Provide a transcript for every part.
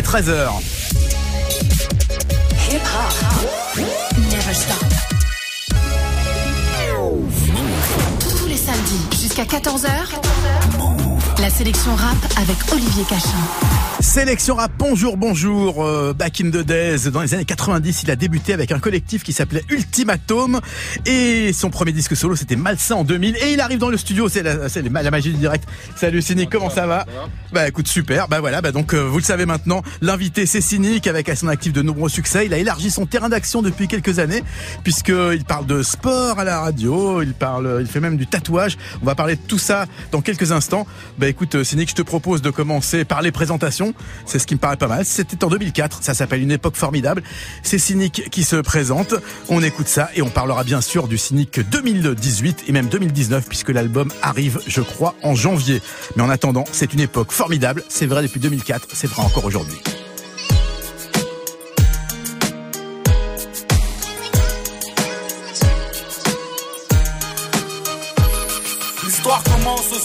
est 13h. Hip hop never stop. Tous les samedis jusqu'à 14h. La sélection rap avec Olivier Cachin. Sélection rap, bonjour, bonjour. Euh, back in the days, dans les années 90, il a débuté avec un collectif qui s'appelait Ultimatum. Et son premier disque solo, c'était Malsain en 2000. Et il arrive dans le studio, c'est la, la, magie du direct. Salut Cynic, comment ça va, Bah écoute, super. Bah voilà, bah donc euh, vous le savez maintenant, l'invité c'est Cynic avec à son actif de nombreux succès. Il a élargi son terrain d'action depuis quelques années, puisqu'il parle de sport à la radio, il parle, il fait même du tatouage. On va parler de tout ça dans quelques instants. Bah écoute Cynic, je te propose de commencer par les présentations. C'est ce qui me paraît pas mal. C'était en 2004. Ça s'appelle Une époque formidable. C'est Cynic qui se présente. On écoute ça et on parlera bien sûr du Cynic 2018 et même 2019 puisque l'album arrive, je crois, en janvier. Mais en attendant, c'est une époque formidable. C'est vrai depuis 2004. C'est vrai encore aujourd'hui.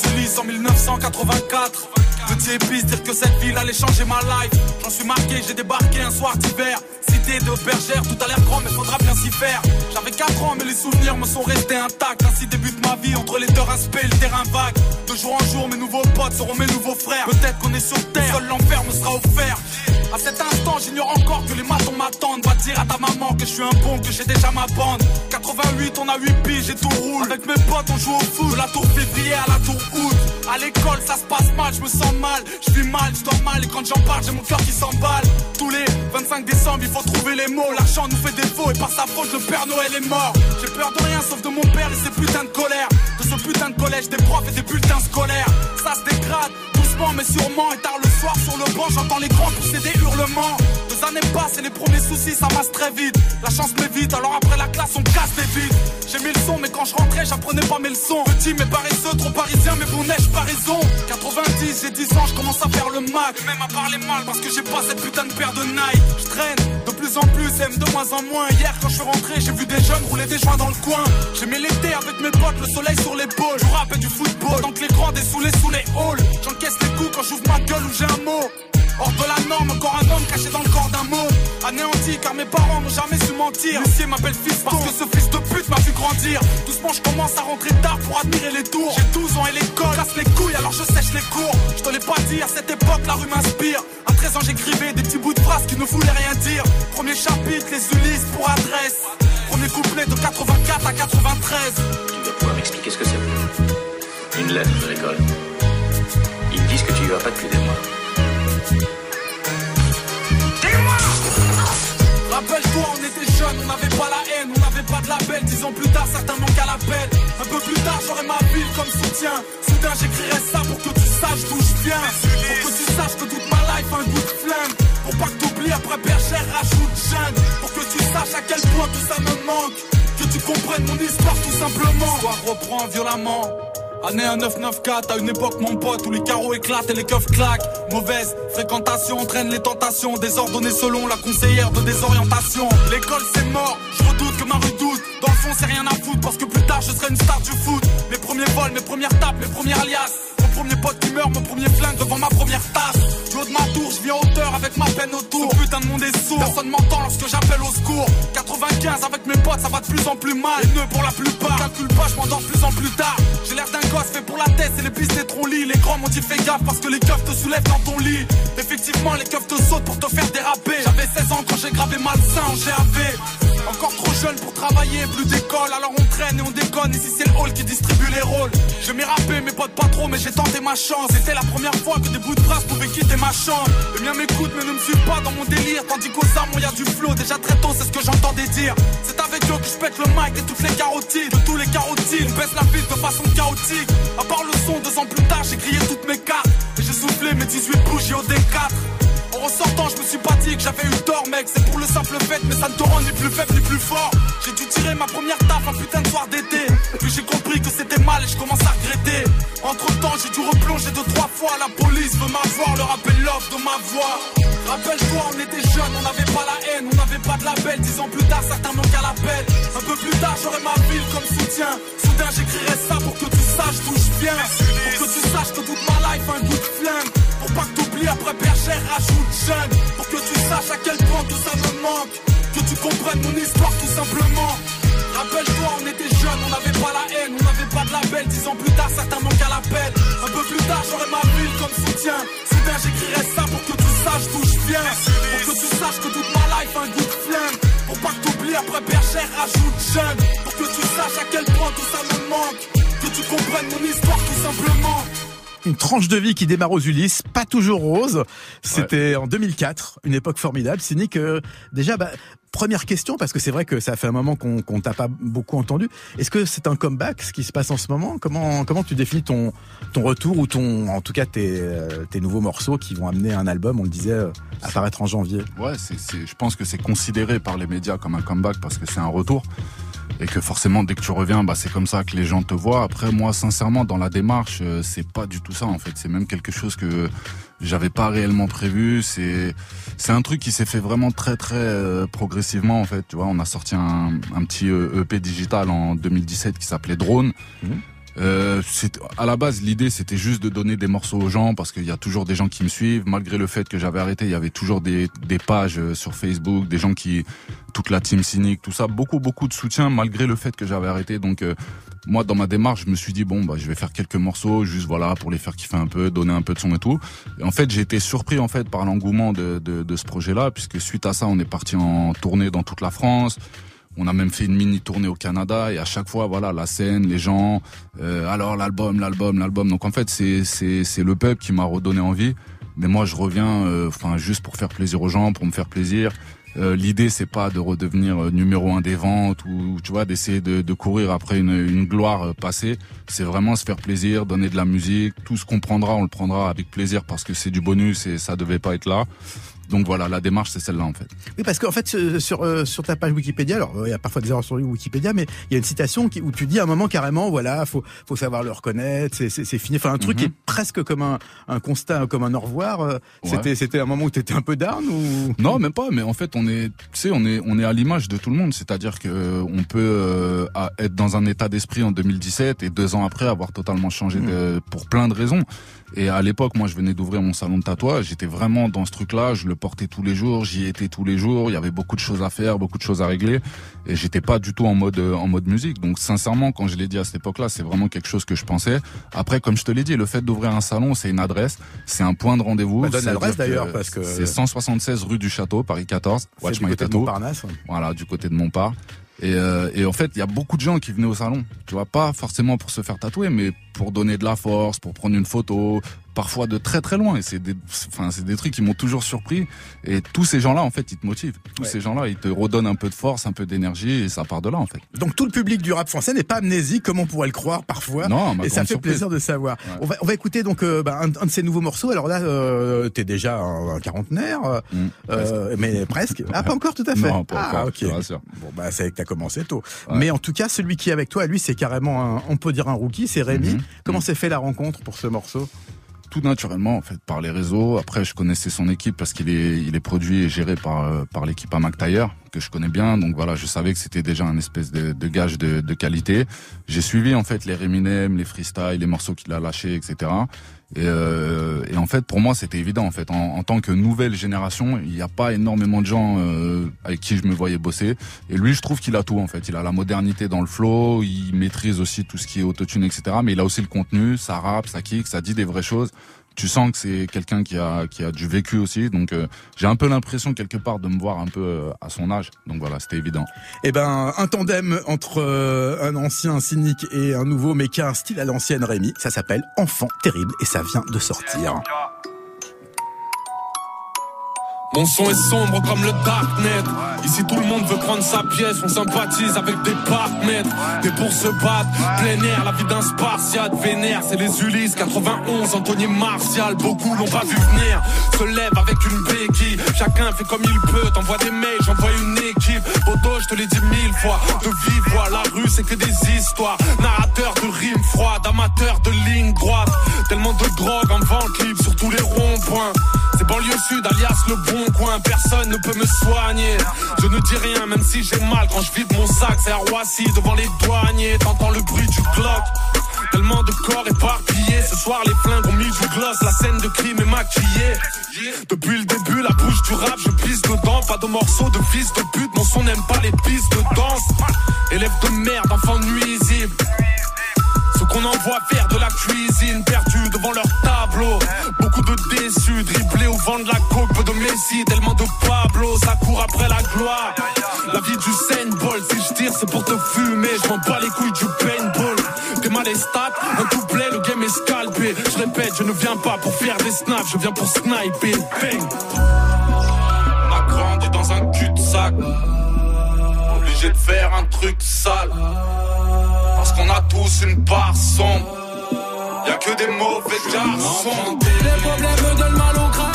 Ulysses en 1984. Petit épice, dire que cette ville allait changer ma life. J'en suis marqué, j'ai débarqué un soir d'hiver. Cité de bergère, tout a l'air grand, mais faudra bien s'y faire. J'avais 4 ans, mais les souvenirs me sont restés intacts. Ainsi débute ma vie entre les deux aspects le terrain vague. De jour en jour, mes nouveaux potes seront mes nouveaux frères. Peut-être qu'on est sur terre, seul l'enfer me sera offert. À cet instant, j'ignore encore que les matons m'attendent. Va dire à ta maman que je suis un bon, que j'ai déjà ma bande. 88, on a 8 piges et tout roule. Avec mes potes, on joue au foot. De la tour février à la tour août. À l'école, ça se passe mal, je me sens mal. Je vis mal, je dors mal. Et quand j'en parle, j'ai mon cœur qui s'emballe. Tous les 25 décembre, il faut trouver les mots. L'argent nous fait défaut et par sa faute, le Père Noël est mort. J'ai peur de rien sauf de mon père et ses putains de colère. De ce putain de collège, des profs et des bulletins scolaires. Ça se dégrade mais sûrement. Et tard le soir sur le banc, j'entends les grands pousser des hurlements. Deux années passent et les premiers soucis, ça masse très vite. La chance m'évite, alors après la classe, on casse des vides. J'ai mis le son, mais quand je rentrais, j'apprenais pas mes leçons. Petit mais paresseux, trop parisien, mais bon neige, pas raison. 90, j'ai 10 ans, je commence à faire le mac. même à parler mal parce que j'ai pas cette putain de paire de Nike. Je traîne de plus en plus, aime de moins en moins. Hier, quand je suis rentré, j'ai vu des jeunes rouler des joints dans le coin. J'ai mis l'été avec mes potes, le soleil sur l'épaule. Je rappelle du football, tant que les grands dessoulés sous les halls. J'encaisse les coups quand j'ouvre ma gueule ou j'ai un mot. Hors de la norme, encore un homme caché dans le corps d'un mot. Anéanti car mes parents n'ont jamais su mentir. Lucier m'appelle fils parce que ce fils de pute m'a vu grandir. Doucement, je commence à rentrer tard pour admirer les tours. J'ai 12 ans et l'école casse les couilles alors je sèche les cours. Je te l'ai pas dit, à cette époque la rue m'inspire. À 13 ans, j'écrivais des petits bouts de phrases qui ne voulaient rien dire. Premier chapitre, les Ulysses pour adresse. Premier couplet de 84 à 93. Tu dois pouvoir m'expliquer ce que c'est. Une lettre de l'école. Ils me disent que tu y vas pas depuis des mois. Rappelle-toi, on était jeunes, on n'avait pas la haine, on n'avait pas de label. Dix ans plus tard, certains manquent à l'appel. Un peu plus tard, j'aurai ma ville comme soutien. Soudain, j'écrirai ça pour que tu saches d'où je viens. Pour que tu saches que toute ma life a un goût de flingue. Pour pas que t'oublies après bergère, rajoute jeune. Pour que tu saches à quel point tout ça me manque. Que tu comprennes mon histoire tout simplement. L'histoire reprend violemment. Année 1994, à une époque mon pote où les carreaux éclatent et les keufs claquent. Mauvaise fréquentation entraîne les tentations, désordonnées selon la conseillère de désorientation. L'école c'est mort, je redoute que ma redoute. Dans le fond c'est rien à foutre parce que plus tard je serai une star du foot. Mes premiers vols, mes premières tapes, mes premières alias. Premier pote qui meurt, mon premier flingue devant ma première tasse. Du ma tour, je viens hauteur avec ma peine autour. Ce putain de monde est sourd, personne m'entend lorsque j'appelle au secours. 95 avec mes potes, ça va de plus en plus mal. Les nœuds pour la plupart, calcule pas, je m'endors plus en plus tard. J'ai l'air d'un gosse fait pour la tête et les pistes des lits. Les grands m'ont dit fais gaffe parce que les keufs te soulèvent dans ton lit. Effectivement, les keufs te sautent pour te faire déraper. J'avais 16 ans quand j'ai gravé malsain en GAV. Encore trop jeune pour travailler, plus d'école, alors on traîne et on déconne. Ici c'est le hall qui distribue les rôles. Je m'ai rappé, mes potes pas trop, mais j'ai C'était la première fois que des bouts de phrases pouvaient quitter ma chambre. Les miens m'écoutent, mais ne me suivent pas dans mon délire. Tandis qu'aux armes, y a du flow. Déjà très tôt, c'est ce que j'entendais dire. C'est avec eux que je pète le mic et toutes les carotides. De tous les carotides, baisse la ville de façon chaotique. À part le son, deux ans plus tard, j'ai grillé toutes mes cartes. Et j'ai soufflé mes 18 bougies au D4. En sortant, je me suis pas dit que j'avais eu tort, mec. C'est pour le simple fait, mais ça ne te rend ni plus faible ni plus fort. J'ai dû tirer ma première taf un putain de soir d'été. Puis j'ai compris que c'était mal et je commence à regretter. Entre temps, j'ai dû replonger deux, trois fois. La police veut m'avoir, leur appel l'offre de ma voix. Rappelle-toi, on était jeunes, on n'avait pas la haine, on n'avait pas de label. Dix ans plus tard, certains manquent à l'appel. Un peu plus tard, j'aurai ma ville comme soutien. Soudain, j'écrirai ça pour que Pour que tu saches que toute ma life un goût de flingue. Pour pas que t'oublies après bergère, rajoute jeune. Pour que tu saches à quel point tout ça me manque. Que tu comprennes mon histoire tout simplement. Rappelle-toi, on était jeunes, on n'avait pas la haine, on n'avait pas de label. Dix ans plus tard, certains manquent à l'appel. Un peu plus tard, j'aurai ma ville comme soutien. Soudain, j'écrirai ça pour que tu saches d'où je viens. Pour que tu saches que toute ma life a un goût de flingue. Pour pas que t'oublies après bergère, rajoute jeune. Pour que tu saches à quel point tout ça me manque. Que tu comprennes mon histoire tout simplement une tranche de vie qui démarre aux Ulysses, pas toujours rose. C'était en 2004, une époque formidable. Cynique, euh, déjà, bah, première question, parce que c'est vrai que ça fait un moment qu'on qu'on t'a pas beaucoup entendu. Est-ce que c'est un comeback, ce qui se passe en ce moment? Comment comment tu définis ton ton retour ou ton, en tout cas tes euh, tes nouveaux morceaux qui vont amener un album, on le disait, euh, apparaître en janvier? Ouais, c'est, je pense que c'est considéré par les médias comme un comeback parce que c'est un retour et que forcément dès que tu reviens bah c'est comme ça que les gens te voient. Après moi sincèrement dans la démarche euh, c'est pas du tout ça en fait. C'est même quelque chose que j'avais pas réellement prévu. C'est c'est un truc qui s'est fait vraiment très très euh, progressivement en fait. Tu vois on a sorti un, petit EP digital en 2017 qui s'appelait Drone. Mmh. Euh, à la base, l'idée c'était juste de donner des morceaux aux gens parce qu'il y a toujours des gens qui me suivent. Malgré le fait que j'avais arrêté, il y avait toujours des, des pages euh, sur Facebook, des gens qui, toute la team cynique, tout ça, beaucoup beaucoup de soutien malgré le fait que j'avais arrêté. Donc euh, moi, dans ma démarche, je me suis dit bon bah je vais faire quelques morceaux juste voilà pour les faire kiffer un peu, donner un peu de son et tout. Et en fait, j'ai été surpris en fait par l'engouement de, de, de ce projet-là puisque suite à ça, on est parti en tournée dans toute la France. On a même fait une mini tournée au Canada et à chaque fois, voilà, la scène, les gens, euh, alors l'album, l'album, l'album. Donc en fait, c'est c'est le peuple qui m'a redonné envie. Mais moi, je reviens, euh, enfin, juste pour faire plaisir aux gens, pour me faire plaisir. Euh, L'idée, c'est pas de redevenir euh, numéro un des ventes ou tu vois d'essayer de, de, courir après une, une gloire passée. C'est vraiment se faire plaisir, donner de la musique. Tout ce qu'on prendra, on le prendra avec plaisir parce que c'est du bonus et ça devait pas être là. Donc voilà, la démarche c'est celle-là en fait. Oui, parce qu'en fait sur euh, sur ta page Wikipédia, alors il y a parfois des erreurs sur Wikipédia, mais il y a une citation qui, où tu dis à un moment carrément, voilà, faut faut savoir le reconnaître, c'est fini. Enfin un truc qui est mhm. presque comme un un constat, comme un au revoir. Euh, c'était c'était un moment où tu étais un peu down ou? Non, même pas. Mais en fait, on est, tu sais, on est on est à l'image de tout le monde. C'est-à-dire que euh, on peut être dans un état d'esprit en 2017 et deux ans après avoir totalement changé mhm. de, pour plein de raisons. Et à l'époque, moi, je venais d'ouvrir mon salon de tatouage. J'étais vraiment dans ce truc-là. Je le portais tous les jours. J'y étais tous les jours. Il y avait beaucoup de choses à faire, beaucoup de choses à régler. Et j'étais pas du tout en mode euh, en mode musique. Donc, sincèrement, quand je l'ai dit à cette époque-là, c'est vraiment quelque chose que je pensais. Après, comme je te l'ai dit, le fait d'ouvrir un salon, c'est une adresse, c'est un point de rendez-vous. Bah, donne l'adresse d'ailleurs parce que c'est 176 rue du Château, Paris 14. Watch my tattoo. Voilà, du côté de Montparnasse. Et, euh, et, en fait, il y a beaucoup de gens qui venaient au salon. Tu vois, pas forcément pour se faire tatouer, mais pour donner de la force, pour prendre une photo, parfois de très très loin. Et c'est des, enfin, c'est des trucs qui m'ont toujours surpris. Et tous ces gens-là, en fait, ils te motivent. Tous ces gens-là, ils te redonnent un peu de force, un peu d'énergie, et ça part de là, en fait. Donc tout le public du rap français n'est pas amnésique comme on pourrait le croire parfois. Non, et ça fait plaisir de savoir. On, va, on va écouter donc euh, bah, un, de ces nouveaux morceaux. Alors là, euh, t'es déjà un, quarantenaire, euh, mm, euh mais presque. Ah, pas encore tout à fait. Non, pas ah, ok. Bon, bah c'est que t'as commencé tôt. Mais en tout cas, celui qui est avec toi, lui, c'est carrément, un, on peut dire un rookie, c'est Rémi. Mm-hmm. Comment mm. s'est fait la rencontre pour ce morceau? Tout naturellement en fait par les réseaux. Après, je connaissais son équipe parce qu'il est produit et géré par euh, l'équipe à McTire que je connais bien. Donc voilà, je savais que c'était déjà un espèce de, gage de, de qualité. J'ai suivi en fait les Reminem, les freestyles, les morceaux qu'il a lâchés, etc. Et, euh, et, en fait, pour moi, c'était évident. En fait, en, en, tant que nouvelle génération, il n'y a pas énormément de gens euh, avec qui je me voyais bosser. Et lui, je trouve qu'il a tout. En fait, il a la modernité dans le flow, il maîtrise aussi tout ce qui est autotune, etc. Mais il a aussi le contenu, ça rappe, ça kick, ça dit des vraies choses tu sens que c'est quelqu'un qui a qui a du vécu aussi donc euh, j'ai un peu l'impression quelque part de me voir un peu euh, à son âge. Donc voilà c'était évident. Eh ben un tandem entre euh, un ancien cynique et un nouveau mais qui a un style à l'ancienne Rémi. Ça s'appelle Enfant terrible et ça vient de sortir mon son est sombre comme le darknet. Ici tout le monde veut prendre sa pièce, on sympathise avec des partenaires. Et pour se battre, plein air, la vie d'un spartiate vénère, c'est les Ulysses 91, Anthony Martial, beaucoup l'ont pas vu venir. Se lève avec une béquille, chacun fait comme il peut, t'envoies des mails, j'envoie une équipe. Bodo, je te l'ai dit mille fois, de vivre la rue c'est que des histoires. Narrateur de rimes froides, amateur de ligne droite. Tellement de drogue en vente libre sur tous les ronds-points. C'est banlieue sud, alias le bon coin, personne ne peut me soigner. Je ne dis rien, même si j'ai mal quand je vide mon sac. C'est à Roissy devant les douaniers, t'entends le bruit du clock. Tellement de corps éparpillés, ce soir les flingues ont mis du gloss. La scène de crime est maquillé. Depuis le début, la bouche du rap, je pisse dedans. Pas de morceaux de fils de pute, mon son n'aime pas les pistes de danse. Élève de merde, enfant nuisible. Ceux qu'on envoie faire de la cuisine, perdus devant leur tableau. Déçus, dribblés au vent de la coque de Messi, tellement de Pablo, ça court après la gloire. La vie du Saint Ball, si je tire, c'est pour te fumer. Je m'en les couilles du paintball. T'es mal les stats, un couplet, le game est scalpé. Je répète, je ne viens pas pour faire des snaps, je viens pour sniper. Bang. On a grandi dans un cul-de-sac. Obligé de faire un truc sale. Parce qu'on a tous une part sombre. Y'a que des mauvais garçons. Les problèmes me donnent mal au crâne.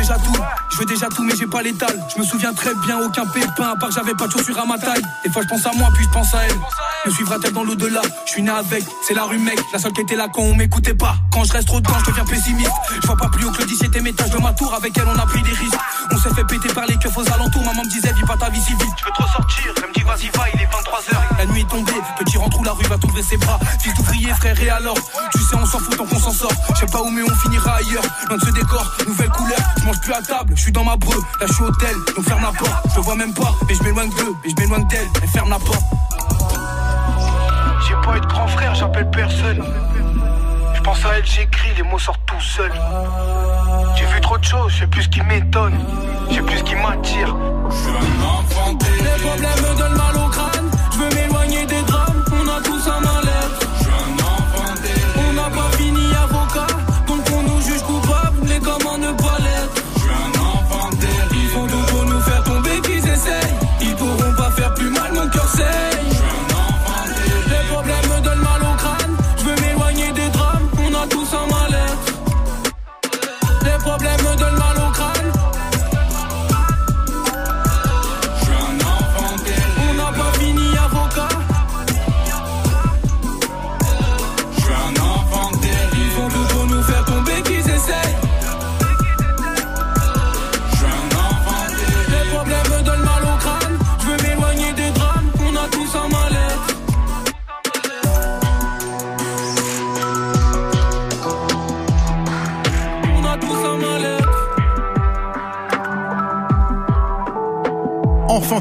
Déjà tout. Je veux déjà tout, mais j'ai pas l'étal. Je me souviens très bien, aucun pépin, à part que j'avais pas de chaussures à ma taille. Des fois, je pense à moi, puis je pense à elle. Me suivra-t-elle dans l'au-delà? Je suis né avec, c'est la rue mec. La seule qui était là quand on m'écoutait pas. Quand je reste trop dedans, je deviens pessimiste. Je vois pas plus haut que le 17ème étage de ma tour. Avec elle, on a pris des risques. On s'est fait péter par les keufs aux alentours. Maman me disait, vis pas ta vie si vite. Je veux trop sortir, elle me dit vas-y va, il est 23h. La nuit est tombée, petit rentre où la rue va t'ouvrir ses bras. Fils d'ouvrier, frère, et alors? Tu sais, on s'en fout tant qu'on s'en sort. Je sais pas où, mais on finira ailleurs. Loin de ce décor, nouvelle couleur. Je mange plus à table, je suis dans ma breu. Là, je suis hôtel, donc ferme la porte. Je te vois même pas, mais je m'éloigne d'eux, mais je m'éloigne d'elle. Et ferme la porte. J'ai pas eu de grand frère, j'appelle personne. Je pense à elle, j'écris, les mots sortent tout seuls. J'ai vu trop de choses, je sais plus ce qui m'étonne. Je sais plus ce qui m'attire. Je suis un enfant. Les problèmes me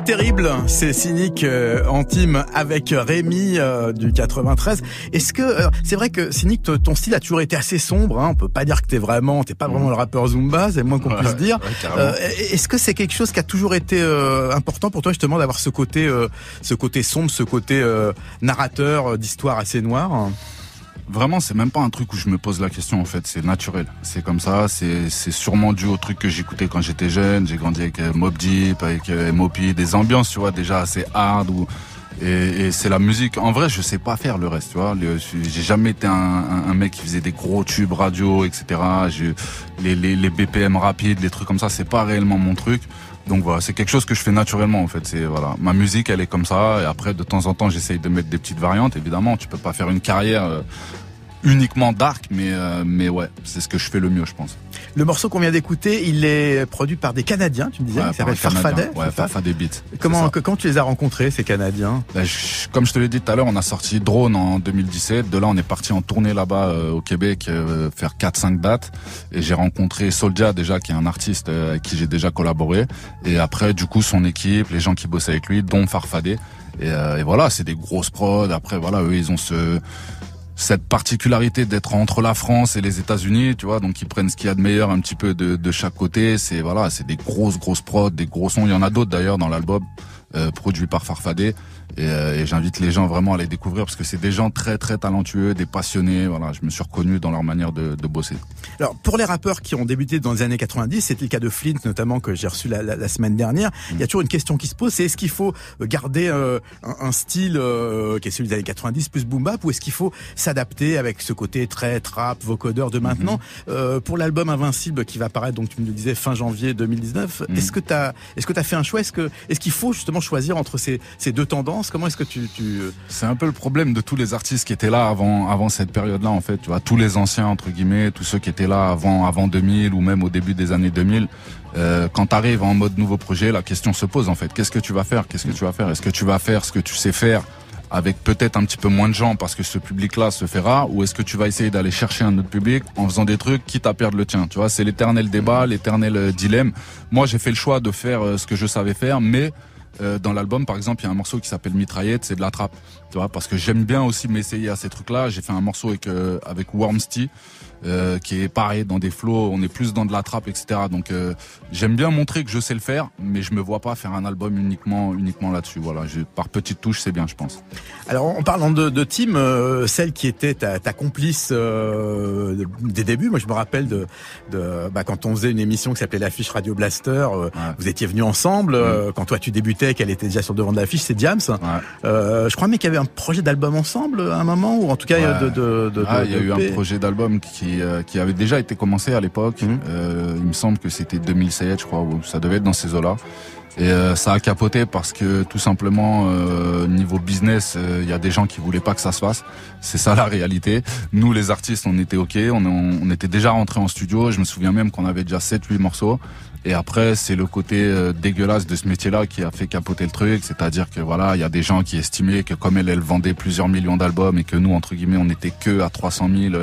terrible, c'est cynique euh, en team avec Rémi euh, du 93. Est-ce que euh, c'est vrai que cynique, ton style a toujours été assez sombre. Hein, on peut pas dire que t'es vraiment, t'es pas vraiment le rappeur Zumba, c'est le moins qu'on puisse dire. ouais. Euh, Est-ce que c'est quelque chose qui a toujours été euh, important pour toi justement d'avoir ce côté, euh, ce côté sombre, ce côté euh, narrateur d'histoire assez noire? Vraiment, c'est même pas un truc où je me pose la question en fait, c'est naturel. C'est comme ça, c'est c'est sûrement dû au truc que j'écoutais quand j'étais jeune. J'ai grandi avec euh, Mob Deep, avec euh, MOP, des ambiances, tu vois, déjà assez hard et, c'est la musique. En vrai, je sais pas faire le reste, tu vois. J'ai jamais été un, mec qui faisait des gros tubes radio, etc. Les, les, les BPM rapides, les trucs comme ça, c'est pas réellement mon truc. Donc voilà, c'est quelque chose que je fais naturellement en fait. C'est voilà, ma musique elle est comme ça. Et après de temps en temps, j'essaye de mettre des petites variantes. Évidemment, tu peux pas faire une carrière euh, uniquement dark, mais euh, mais ouais, c'est ce que je fais le mieux, je pense. Le morceau qu'on vient d'écouter, il est produit par des Canadiens, tu me disais, Ouais, qui s'appelle. Farfadet. Ouais, Farfadet Beat. Comment, que- comment tu les as rencontrés, ces Canadiens? Ben, je- comme je te l'ai dit tout à l'heure, on a sorti Drone en 2017. De là, on est parti en tournée là-bas euh, au Québec, euh, faire 4-5 dates. Et j'ai rencontré Soldia déjà, qui est un artiste euh, avec qui j'ai déjà collaboré. Et après, du coup, son équipe, les gens qui bossent avec lui, dont Farfadet. Et, euh, et voilà, c'est des grosses prods. Après, voilà, eux, ils ont ce cette particularité d'être entre la France et les États-Unis, tu vois, donc ils prennent ce qu'il y a de meilleur un petit peu de, de chaque côté. C'est voilà, c'est des grosses grosses prods, des gros sons. Il y en a d'autres d'ailleurs dans l'album euh, produit par Farfadet. Et, euh, et j'invite les gens vraiment à les découvrir parce que c'est des gens très très talentueux, des passionnés. Voilà, je me suis reconnu dans leur manière de, de bosser. Alors, pour les rappeurs qui ont débuté dans les années 90, c'était le cas de Flint notamment que j'ai reçu la, la- la semaine dernière. Il y a toujours une question qui se pose, c'est est-ce qu'il faut garder euh, un, un style euh, qui est celui des années 90 plus boom bap ou est-ce qu'il faut s'adapter avec ce côté très trap, vocodeur de maintenant? Euh, Pour l'album Invincible qui va paraître, donc tu me le disais fin janvier 2019, Mhm. est-ce que t'as est-ce que t'as fait un choix? Est-ce que est-ce qu'il faut justement choisir entre ces, ces deux tendances? Comment est-ce que tu, tu... C'est un peu le problème de tous les artistes qui étaient là avant, avant cette période-là, en fait. Tu vois, tous les anciens, entre guillemets, tous ceux qui étaient là avant, avant 2000 ou même au début des années 2000. Euh, quand tu arrives en mode nouveau projet, la question se pose, en fait. Qu'est-ce que tu vas faire? Qu'est-ce que tu vas faire? Est-ce que tu vas faire ce que tu sais faire avec peut-être un petit peu moins de gens parce que ce public-là se rare ou est-ce que tu vas essayer d'aller chercher un autre public en faisant des trucs quitte à perdre le tien? Tu vois c'est l'éternel débat l'éternel euh, dilemme moi j'ai fait le choix de faire euh, ce que je savais faire mais euh, dans l'album, par exemple, il y a un morceau qui s'appelle Mitraillette, c'est de la trappe. Tu vois, parce que j'aime bien aussi m'essayer à ces trucs-là. J'ai fait un morceau avec euh, avec Wormsty, euh, qui est pareil dans des flows. On est plus dans de la trappe, etc. Donc euh, j'aime bien montrer que je sais le faire, mais je me vois pas faire un album uniquement uniquement là-dessus. Voilà, je, par petites touches, c'est bien, je pense. Alors en parlant de, de team, euh, celle qui était ta, ta complice euh, des débuts, moi je me rappelle de, de bah, quand on faisait une émission qui s'appelait l'affiche Radio Blaster, euh, vous étiez venus ensemble. euh, Quand toi tu débutais, qu'elle était déjà sur le devant de l'affiche, c'est Diams. Euh, je crois même qu'il y avait un projet d'album ensemble à un moment, ou en tout cas Ouais. de, de, de, Ah, il y a eu un projet d'album qui euh, qui avait déjà été commencé à l'époque. Mhm. Euh, il me semble que c'était 2007, je crois, ou ça devait être dans ces eaux-là. Et euh, ça a capoté parce que tout simplement euh, niveau business, euh, il y a des gens qui voulaient pas que ça se fasse. C'est ça la réalité. Nous les artistes, on était ok, on, on était déjà rentrés en studio. Je me souviens même qu'on avait déjà 7-8 morceaux. Et après, c'est le côté dégueulasse de ce métier-là qui a fait capoter le truc. C'est-à-dire que voilà, il y a des gens qui estimaient que comme elle, elle vendait plusieurs millions d'albums et que nous, entre guillemets, on était que à 300 000.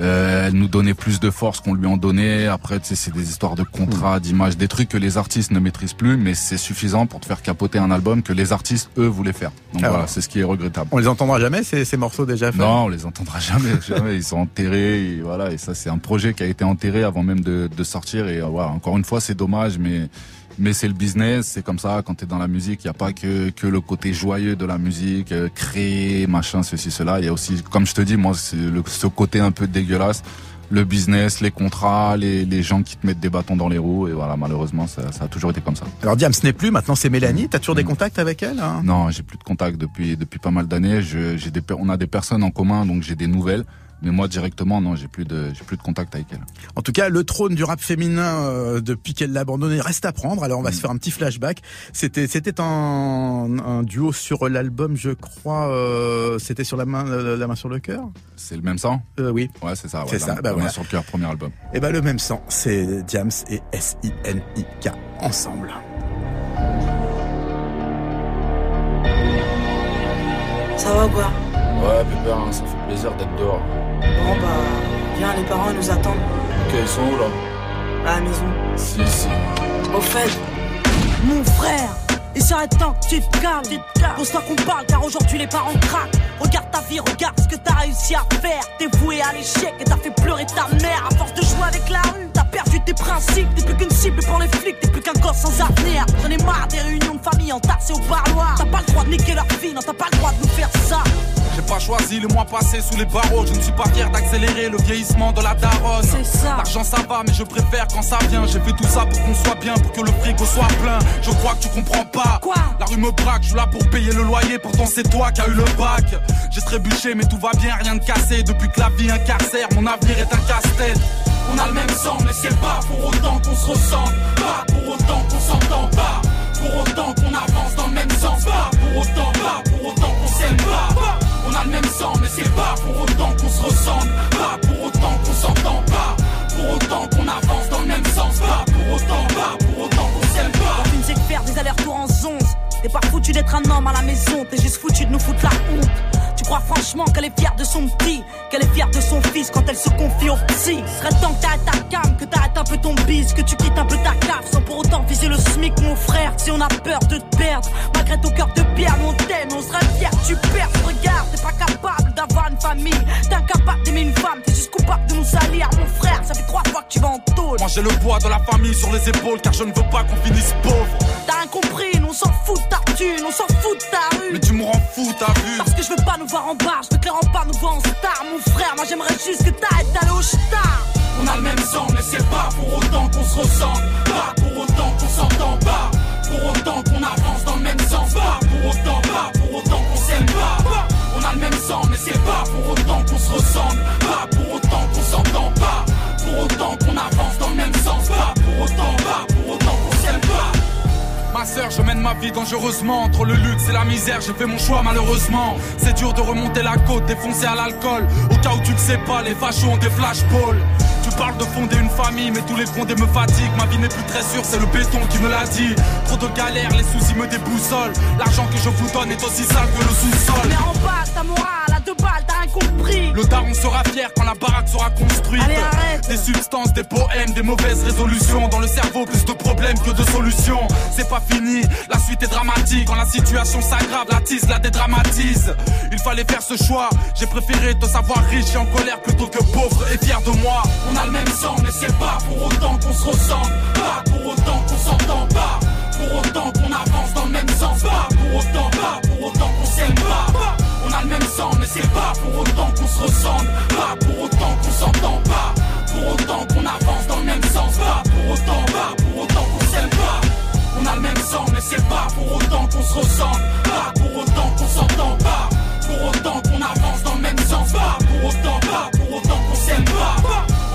Euh, elle nous donnait plus de force qu'on lui en donnait. Après, tu sais, c'est des histoires de contrats, d'images, des trucs que les artistes ne maîtrisent plus, mais c'est suffisant pour te faire capoter un album que les artistes, eux, voulaient faire. Donc Ah voilà, c'est ce qui est regrettable. On les entendra jamais ces, ces morceaux déjà faits? Non, on les entendra jamais, jamais. Ils sont enterrés, et voilà. Et ça, c'est un projet qui a été enterré avant même de, de sortir. Et euh, voilà, encore une fois, c'est dommage, mais mais c'est le business. C'est comme ça. Quand t'es dans la musique, il y a pas que que le côté joyeux de la musique, euh, créer, machin, ceci, cela. Il y a aussi, comme je te dis, moi, le, ce côté un peu dégueulasse. Le business, les contrats, les, les gens qui te mettent des bâtons dans les roues. Et voilà, malheureusement, ça, ça a toujours été comme ça. Alors Diams n'est plus, maintenant c'est Mélanie. T'as toujours des Mm. contacts avec elle hein? Non, j'ai plus de contact depuis depuis pas mal d'années. J'ai des on a des personnes en commun, donc j'ai des nouvelles. Mais moi directement, non, j'ai plus de j'ai plus de contact avec elle. En tout cas, le trône du rap féminin euh, depuis qu'elle l'a abandonné reste à prendre. Alors on va Mm. se faire un petit flashback. C'était c'était un, un duo sur l'album, je crois. euh, c'était sur la main la main sur le cœur. C'est le même sang? Euh, oui. Ouais, c'est ça. Ouais, C'est la- ça, bah la main voilà. sur le cœur, premier album. Et ben le même sang, c'est Diams et S I N I K ensemble. Ça va ou quoi? Ouais, pépère, hein, ça fait plaisir d'être dehors. Bon bah, viens, les parents ils nous attendent Ok, ils sont où là? À la maison. Si, si. Au fait, mon frère, il serait temps que tu te calmes. Pose-toi qu'on parle car aujourd'hui les parents craquent. Regarde ta vie, regarde ce que t'as réussi à faire. T'es voué à l'échec et t'as fait pleurer ta mère. À force de jouer avec la rue, t'as perdu tes principes. T'es plus qu'une cible pour les flics, t'es plus qu'un gosse sans avenir. J'en ai marre des réunions de famille entassées au parloir. T'as pas le droit de niquer leur fille, non, t'as pas le droit de nous faire ça. J'ai pas choisi le mois passé sous les barreaux. Je ne suis pas fier d'accélérer le vieillissement de la daronne. C'est ça. L'argent ça va, mais je préfère quand ça vient. J'ai fait tout ça pour qu'on soit bien, pour que le frigo soit plein. Je crois que tu comprends pas. Quoi? La rue me braque, je suis là pour payer le loyer. Pourtant c'est toi qui as eu le bac. J'ai trébuché, mais tout va bien, rien de cassé. Depuis que la vie incarcère, mon avenir est un casse-tête. On a le même sang, mais c'est pas pour autant qu'on se ressemble. Pas pour autant qu'on s'entend pas. Pour autant qu'on avance dans le même sens. Pas pour autant, pas pour autant qu'on s'aime pas. On a le même sang, mais c'est pas pour autant qu'on se ressemble. Pas pour autant qu'on s'entend pas. Pour autant qu'on avance dans le même sens. Pas pour autant, pas pour autant qu'on s'aime pas. Aucune sait que faire des allers-retours en zonze. T'es pas foutu d'être un homme à la maison, t'es juste foutu de nous foutre la honte. Crois franchement qu'elle est fière de son petit, qu'elle est fière de son fils quand elle se confie au psy. Serait temps que t'arrêtes ta cam, que t'arrêtes un peu ton bise, que tu quittes un peu ta cave sans pour autant viser le SMIC, mon frère. Si on a peur de te perdre, malgré ton cœur de pierre, on t'aime, on serait fier tu perds. Regarde, t'es pas capable d'avoir une famille, t'es incapable d'aimer une femme, t'es juste coupable de nous salir, mon frère. Ça fait trois fois que tu vas en tôle. Moi j'ai le poids de la famille sur les épaules car je ne veux pas qu'on finisse pauvre. T'as rien compris, on s'en fout de ta thune, on s'en fout de ta rue. Mais tu me rends fou, t'as vu Parce que je veux pas nous voir en bar, je veux clairement pas nous voir en star, mon frère. Moi j'aimerais juste que t'arrêtes d'aller au star. On a le même sang, mais c'est pas pour autant qu'on se ressemble. Pas pour autant qu'on s'entend pas. Pour autant qu'on avance dans le même sens. Pas pour autant, pas pour autant qu'on s'aime pas. On a le même sang, mais c'est pas pour autant qu'on se ressemble. Pas pour autant qu'on s'entend pas. Pour autant qu'on avance dans le même sens. Pas pour autant, pas pour autant pas. Ma je mène ma vie dangereusement. Entre le luxe et la misère, j'ai fait mon choix malheureusement. C'est dur de remonter la côte, défoncer à l'alcool. Au cas où tu ne sais pas, les fachos ont des flashballs. Tu parles de fonder une famille, mais tous les fondés me fatiguent. Ma vie n'est plus très sûre, c'est le béton qui me l'a dit. Trop de galères, les soucis me déboussolent. L'argent que je vous donne est aussi sale que le sous-sol. Mais en bas, ta morale, deux balles, t'as rien compris. Le daron sera fier quand la baraque sera construite. Allez, arrête. Des substances, des poèmes, des mauvaises résolutions. Dans le cerveau, plus de problèmes que de solutions. C'est pas fini, la suite est dramatique. Quand la situation s'aggrave, la tisse la dédramatise. Il fallait faire ce choix. J'ai préféré te savoir riche et en colère plutôt que pauvre et fier de moi. On a le même sang, mais c'est pas pour autant qu'on se ressemble. Pas pour autant qu'on s'entend pas. Pour autant qu'on avance dans le même sens. Pas pour autant, pas c'est pas pour autant qu'on se ressemble. Pas pour autant qu'on s'entend pas. Pour autant qu'on avance dans le même sens. Pas pour autant, pas pour autant qu'on s'aime pas. On a le même sang, mais c'est pas pour autant qu'on se ressemble. Pas pour autant qu'on s'entend pas. Pour autant qu'on avance dans le même sens. Pas pour autant, pas pour autant qu'on s'aime pas.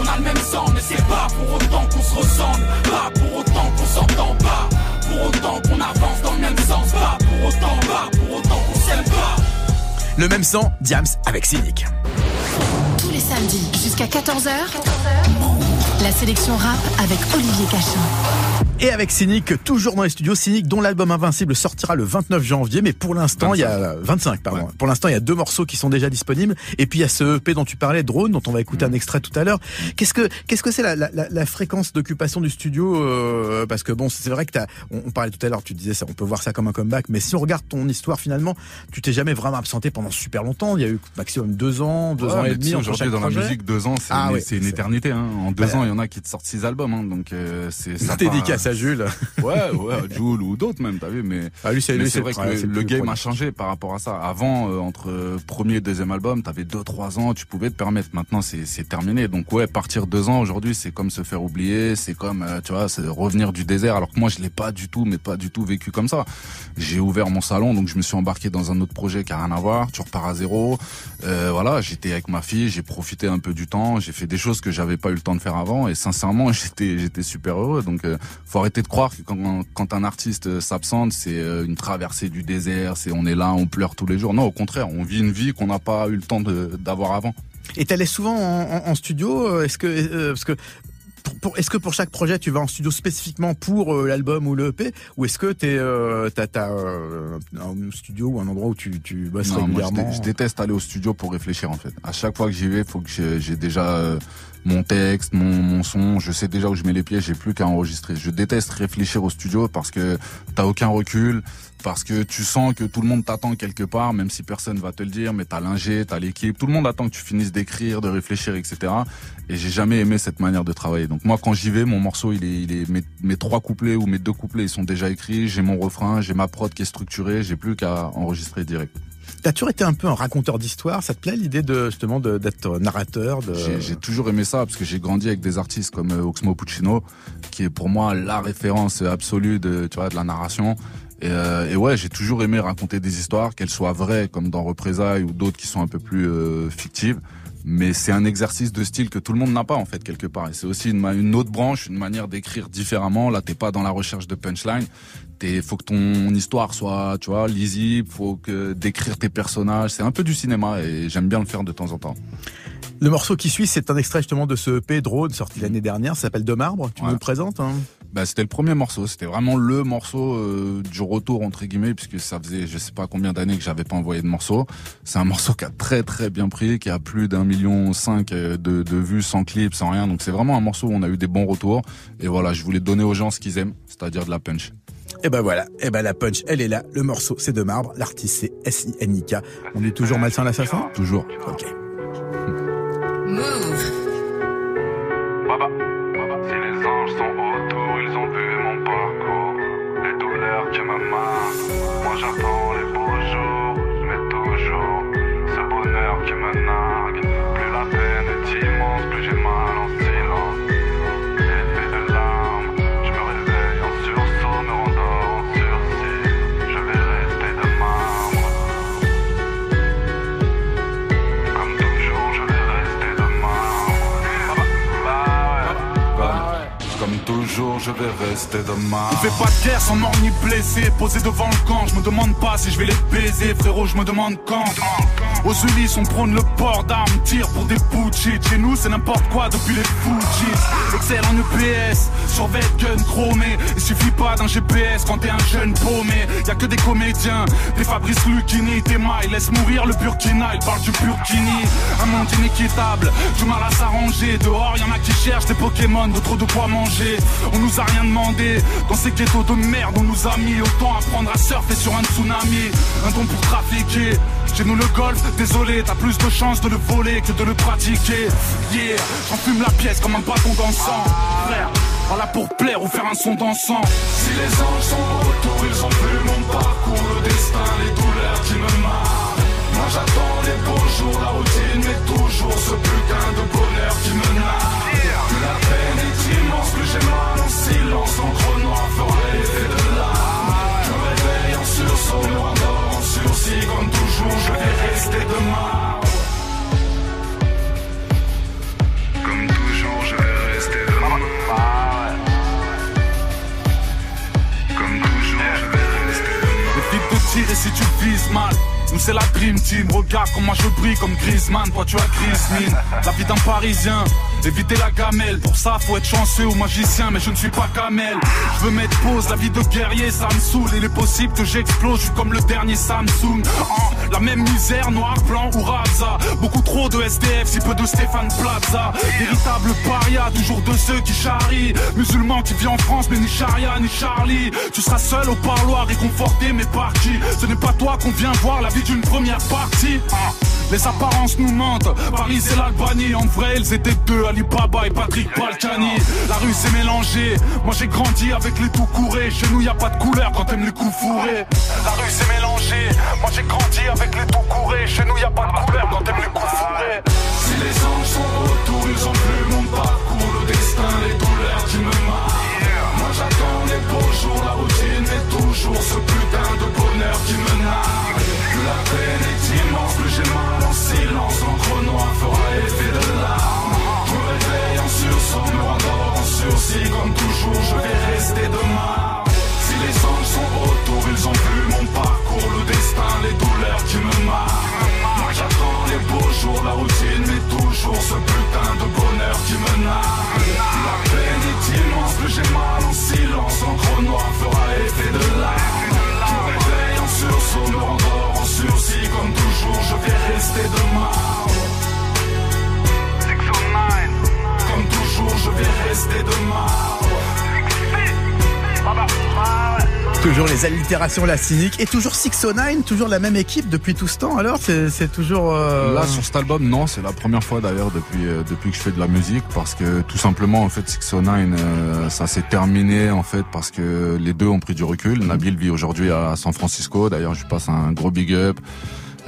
On a le même sang, mais c'est pas pour autant qu'on se ressemble. Pas pour autant qu'on s'entend pas. Pour autant qu'on avance dans le même sens. Pas pour autant, pas pour autant qu'on s'aime pas. Le même sang, Diams avec Cynic. Tous les samedis jusqu'à 14h. La sélection rap avec Olivier Cachin. Et avec Cynic, toujours dans les studios, Cynic dont l'album Invincible sortira le 29 janvier, mais pour l'instant il y a 25 pardon. Ouais. Pour l'instant il y a deux morceaux qui sont déjà disponibles, et puis il y a ce EP dont tu parlais, Drone, dont on va écouter un extrait tout à l'heure. Qu'est-ce que qu'est-ce que c'est la, la, la, la fréquence d'occupation du studio euh, Parce que bon, c'est vrai que t'as, on, on parlait tout à l'heure, tu disais ça, on peut voir ça comme un comeback, mais si on regarde ton histoire finalement, tu t'es jamais vraiment absenté pendant super longtemps. Il y a eu maximum deux ans, deux Ouais, ans et demi aujourd'hui dans la projet. musique deux ans c'est Ah une, c'est une éternité hein. en deux Bah, ans il y en a qui te sortent six albums hein, donc euh, c'est ça Dédicace à Jules. ouais ouais Jul ou d'autres même t'as vu mais Ah, lui, c'est vrai que le, game a changé par rapport à ça. Avant euh, entre premier et deuxième album t'avais deux trois ans tu pouvais te permettre. Maintenant c'est terminé. Donc ouais partir deux ans aujourd'hui c'est comme se faire oublier c'est comme euh, tu vois c'est revenir du désert alors que moi je l'ai pas du tout mais pas du tout vécu comme ça. J'ai ouvert mon salon donc je me suis embarqué dans un autre projet qui a rien à voir. Tu repars à zéro. Euh, voilà j'étais avec ma fille j'ai profité un peu du temps j'ai fait des choses que j'avais pas eu le temps de faire avant et sincèrement j'étais j'étais super heureux. Donc euh, arrêter de croire que quand, un artiste euh, s'absente c'est euh, une traversée du désert c'est on est là on pleure tous les jours. Non au contraire on vit une vie qu'on n'a pas eu le temps d'avoir avant. Et t'allais souvent en, studio euh, Est-ce que parce que est-ce que pour chaque projet tu vas en studio spécifiquement pour euh, l'album ou le EP ou est-ce que t'es euh, t'as t'as euh, un studio ou un endroit où tu tu bosses Non, moi, je, régulièrement? dé- je déteste aller au studio pour réfléchir en fait. À chaque fois que j'y vais, faut que j'ai j'ai déjà mon texte, mon, mon son, je sais déjà où je mets les pieds, j'ai plus qu'à enregistrer. Je déteste réfléchir au studio parce que t'as aucun recul, parce que tu sens que tout le monde t'attend quelque part, même si personne va te le dire, mais t'as l'ingé, t'as l'équipe, tout le monde attend que tu finisses d'écrire, de réfléchir, etc. Et j'ai jamais aimé cette manière de travailler. Donc moi, quand j'y vais, mon morceau, il est, il est mes, mes trois couplets ou mes deux couplets, ils sont déjà écrits. J'ai mon refrain, j'ai ma prod qui est structurée, j'ai plus qu'à enregistrer direct. T'as toujours été un peu un raconteur d'histoire? Ça te plaît l'idée de justement d'être narrateur de... J'ai j'ai toujours aimé ça parce que j'ai grandi avec des artistes comme euh, Oxmo Puccino, qui est pour moi la référence absolue de, tu vois, de la narration. Et, euh, et ouais, j'ai toujours aimé raconter des histoires, qu'elles soient vraies comme dans Représailles ou d'autres qui sont un peu plus euh, fictives. Mais c'est un exercice de style que tout le monde n'a pas en fait quelque part. Et c'est aussi une, autre branche, une manière d'écrire différemment. Là, t'es pas dans la recherche de punchline. T'es, faut que ton histoire soit, tu vois, lisible. Faut que d'écrire tes personnages. C'est un peu du cinéma et j'aime bien le faire de temps en temps. Le morceau qui suit, c'est un extrait justement de ce EP Drone sorti l'année dernière. Ça s'appelle De Marbre. Tu Ouais. nous le présentes hein? Bah, c'était le premier morceau, c'était vraiment le morceau euh, du retour entre guillemets puisque ça faisait je sais pas combien d'années que j'avais pas envoyé de morceau. C'est un morceau qui a très très bien pris, qui a plus d'un million cinq euh, de, de vues sans clip, sans rien. Donc c'est vraiment un morceau où on a eu des bons retours et voilà, je voulais donner aux gens ce qu'ils aiment, c'est-à-dire de la punch. Et ben voilà. Et ben la punch, elle est là. Le morceau, c'est De Marbre. L'artiste, c'est S-I-N-I-K. On est toujours malsain l'assassin? Toujours. Ok. Je vais rester demain. On fait pas de guerre sans mort ni blessé. Posé devant le camp, je me demande pas si je vais les baiser. Frérot, je me demande quand. Aux Ulysses, on prône le port d'armes, tire pour des putschis. Chez nous, c'est n'importe quoi depuis les Fujis. Excel en EPS, survêt gun chromé. Il suffit pas d'un GPS quand t'es un jeune paumé. Y a que des comédiens, des Fabrice Lucchini, des mailles. Laisse mourir le Burkina, il parle du Burkini. Un monde inéquitable, du mal à s'arranger. Dehors, y en a qui cherchent des Pokémon, d'autres de quoi manger. On nous a rien demandé. Dans ces ghettos de merde, on nous a mis autant apprendre à surfer sur un tsunami. Un don pour trafiquer. Chez nous le golf, désolé, t'as plus de chances de le voler que de le pratiquer. Yeah, j'en fume la pièce comme un bâton dansant. Frère, pas là pour plaire ou faire un son dansant. Si les anges sont autour, ils ont vu mon parcours, le destin, les douleurs qui me marquent. Moi j'attends les beaux jours, la routine, mais toujours ce putain de bonheur qui me. Plus la peine est immense, plus j'ai mal en silence, l'encre noire fera l'effet de. Je réveille en sursaut, comme toujours, je vais rester demain. Comme toujours, je vais rester demain. Comme toujours, je vais rester demain. Les types de tirer si tu vises mal. Nous c'est la Dream Team, regarde comment je brille comme Griezmann, toi tu as Griezmann La vie d'un parisien, éviter la gamelle. Pour ça faut être chanceux ou magicien mais je ne suis pas camel. Je veux mettre pause, la vie de guerrier ça me saoule. Il est possible que j'explose, je suis comme le dernier Samsung. Ah, La même misère, noir, blanc ou raza. Beaucoup trop de SDF, si peu de Stéphane Plaza. Véritable paria, toujours de ceux qui charrient. Musulman qui vit en France mais ni charia ni Charlie. Tu seras seul au parloir, réconforté mais parti Ce n'est pas toi qu'on vient voir, la vie d'une première partie. Ah, Les apparences nous mentent, Paris c'est l'Albanie En vrai ils étaient deux, Alibaba et Patrick Balkany. La rue s'est mélangée, moi j'ai grandi avec les tout courés. Chez nous y a pas de couleur quand t'aimes les coups fourrés. La rue s'est mélangée, moi j'ai grandi avec les tout courés. Chez nous y a pas de couleur quand t'aimes les coups fourrés. Si les anges sont autour, ils ont vu mon parcours, le destin, les douleurs qui me marquent. Les la routine, mais toujours ce putain de bonheur qui me. Plus la peine est immense, plus j'ai mal en silence, l'encre noire fera effet de larmes. Je me réveille en sursaut, me rendors en sursis, comme toujours je vais rester demain. Si les anges sont autour, ils ont vu mon parcours, le destin, les douleurs qui me marquent. Moi j'attends les beaux jours, la routine, mais toujours ce putain de bonheur qui me nargue. La peine est immense, plus j'ai mal en silence, l'encre noire fera effet de larmes. Je me réveille en sursaut, me rendors en sursis, comme toujours je vais rester demain. Comme toujours je vais rester demain. Toujours les allitérations, la cynique. Et toujours 609, toujours la même équipe depuis tout ce temps. Alors, c'est toujours... euh, Là sur cet album non c'est la première fois d'ailleurs depuis euh, depuis que je fais de la musique parce que tout simplement en fait 609 euh, ça s'est terminé en fait parce que les deux ont pris du recul. Nabil vit aujourd'hui à San Francisco d'ailleurs je lui passe un gros big up.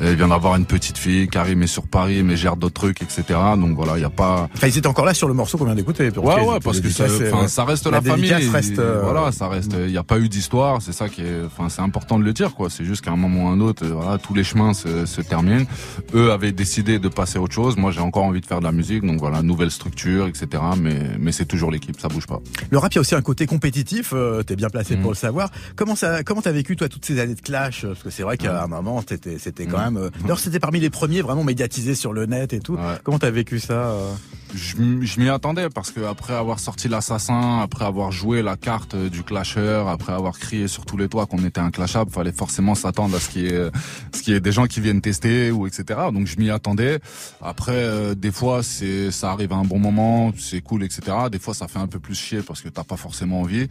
Il vient d'avoir une petite fille, Karim est sur Paris mais gère d'autres trucs etc. Donc voilà il y a pas Enfin, ils étaient encore là sur le morceau qu'on vient d'écouter. Ouais, ouais, parce que ça, euh, ça reste la la, famille. reste, euh, Voilà, ça reste. Il n'y a pas eu d'histoire. C'est ça qui est. Enfin, c'est important de le dire, quoi. C'est juste qu'à un moment ou un autre, voilà, tous les chemins se, se terminent. Eux avaient décidé de passer à autre chose. Moi, j'ai encore envie de faire de la musique, donc voilà, nouvelle structure, etc. Mais, mais c'est toujours l'équipe, ça bouge pas. Le rap, il y a aussi un côté compétitif. euh, T'es bien placé Mm. pour le savoir. Comment ça, comment t'as vécu toi toutes ces années de clash? Parce que c'est vrai qu'à un moment, c'était, c'était quand Mm. même. euh, D'ailleurs, c'était parmi les premiers vraiment médiatisés sur le net et tout. Ouais. Comment t'as vécu ça euh Je, m'y attendais parce que après avoir sorti l'assassin, après avoir joué la carte euh, du clasher, après avoir crié sur tous les toits qu'on était un clashable, fallait forcément s'attendre à ce qu'il y ait, ce qu'il y ait des gens qui viennent tester ou etc. Donc je m'y attendais. Après, euh, des fois c'est, ça arrive à un bon moment, c'est cool, etc. Des fois ça fait un peu plus chier parce que t'as pas forcément envie.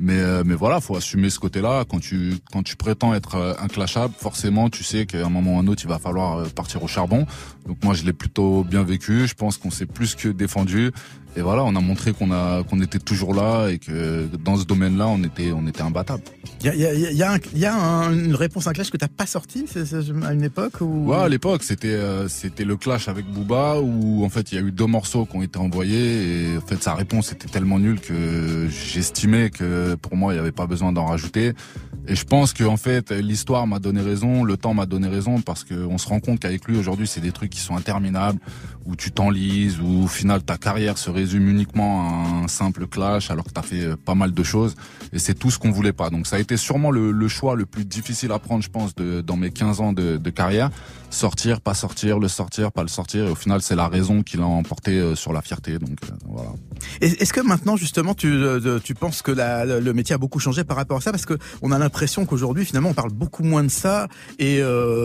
Mais euh, mais voilà, faut assumer ce côté-là. Quand tu quand tu prétends être euh, inclashable, forcément tu sais qu'à un moment ou un autre il va falloir euh, partir au charbon. Donc moi je l'ai plutôt bien vécu. Je pense qu'on s'est plus que défendu. Et voilà, on a montré qu'on a qu'on était toujours là et que dans ce domaine-là on était on était imbattable. Il y a, y a, y a, un- il y a un- une réponse à un clash que t'as pas sorti c'est- à une époque ou Ouais, à l'époque, c'était euh, c'était le clash avec Booba où en fait il y a eu deux morceaux qui ont été envoyés et en fait sa réponse était tellement nulle que j'estimais que pour moi il n'y avait pas besoin d'en rajouter. Et je pense que en fait l'histoire m'a donné raison, le temps m'a donné raison parce que on se rend compte qu'avec lui aujourd'hui c'est des trucs qui sont interminables où tu t'enlises où au final ta carrière se résume résume uniquement un simple clash alors que t'as fait euh, pas mal de choses et c'est tout ce qu'on voulait pas. Donc ça a été sûrement le, choix le plus difficile à prendre, je pense, dans mes 15 ans de, carrière. Sortir, pas sortir, le sortir, pas le sortir. Et au final, c'est la raison qui l'a emporté euh, sur la fierté. Donc euh, voilà. Est-ce que maintenant justement tu, tu penses que le métier a beaucoup changé par rapport à ça? Parce que on a l'impression qu'aujourd'hui finalement on parle beaucoup moins de ça et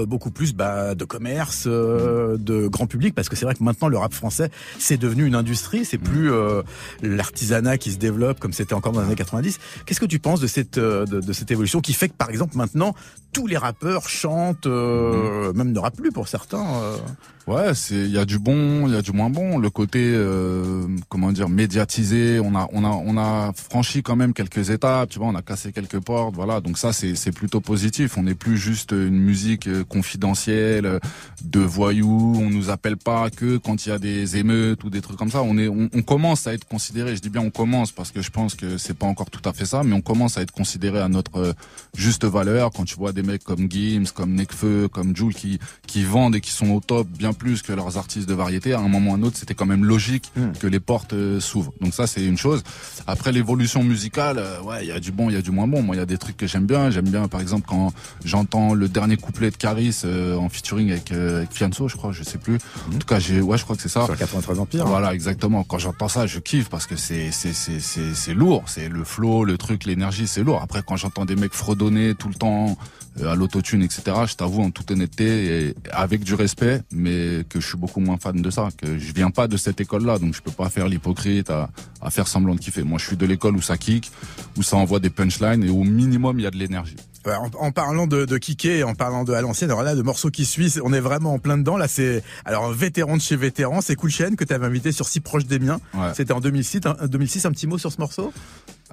beaucoup plus bah, de commerce, de grand public parce que c'est vrai que maintenant le rap français c'est devenu une industrie, c'est plus euh, l'artisanat qui se développe comme c'était encore dans les années 90. Qu'est-ce que tu penses de cette euh, de, de cette évolution qui fait que par exemple maintenant tous les rappeurs chantent, euh, même ne rappent plus pour certains. euh. Ouais, c'est il y a du bon, il y a du moins bon. Le côté euh, comment dire médiatisé, on a on a on a franchi quand même quelques étapes, tu vois, on a cassé quelques portes, voilà. Donc ça c'est c'est plutôt positif. On n'est plus juste une musique euh, confidentielle euh, de voyous. On nous appelle pas que quand il y a des émeutes ou des trucs comme ça. On est on, on commence à être considéré. Je dis bien on commence parce que je pense que c'est pas encore tout à fait ça, mais on commence à être considéré à notre euh, juste valeur. Quand tu vois des mecs comme Gims, comme Nekfeu, comme Jules qui qui vendent et qui sont au top bien plus que leurs artistes de variété, à un moment ou à un autre, c'était quand même logique que les portes euh, s'ouvrent. Donc ça, c'est une chose. Après l'évolution musicale, euh, ouais, il y a du bon, il y a du moins bon. Moi, il y a des trucs que j'aime bien. J'aime bien, par exemple, quand j'entends le dernier couplet de Caris euh, en featuring avec, euh, avec Fianso, je crois, je sais plus. En tout cas, j'ai, ouais, je crois que c'est ça. Sur 93 Empire. Voilà, exactement. Quand j'entends ça, je kiffe parce que c'est c'est c'est c'est c'est lourd. C'est le flow, le truc, l'énergie, c'est lourd. Après, quand j'entends des mecs fredonner tout le temps à l'autotune, etc. Je t'avoue en toute honnêteté et avec du respect, mais que je suis beaucoup moins fan de ça. Que je viens pas de cette école-là, donc je peux pas faire l'hypocrite à à faire semblant de kiffer. Moi, je suis de l'école où ça kick, où ça envoie des punchlines et au minimum il y a de l'énergie. En, en parlant de, de kicker, et en parlant de à l'ancienne, alors là, de morceaux qui suivent, on est vraiment en plein dedans. Là, c'est alors un vétéran de chez vétéran, c'est Cool Chain que tu avais invité sur Si proche des miens. Ouais. C'était en 2006. Un, 2006, un petit mot sur ce morceau?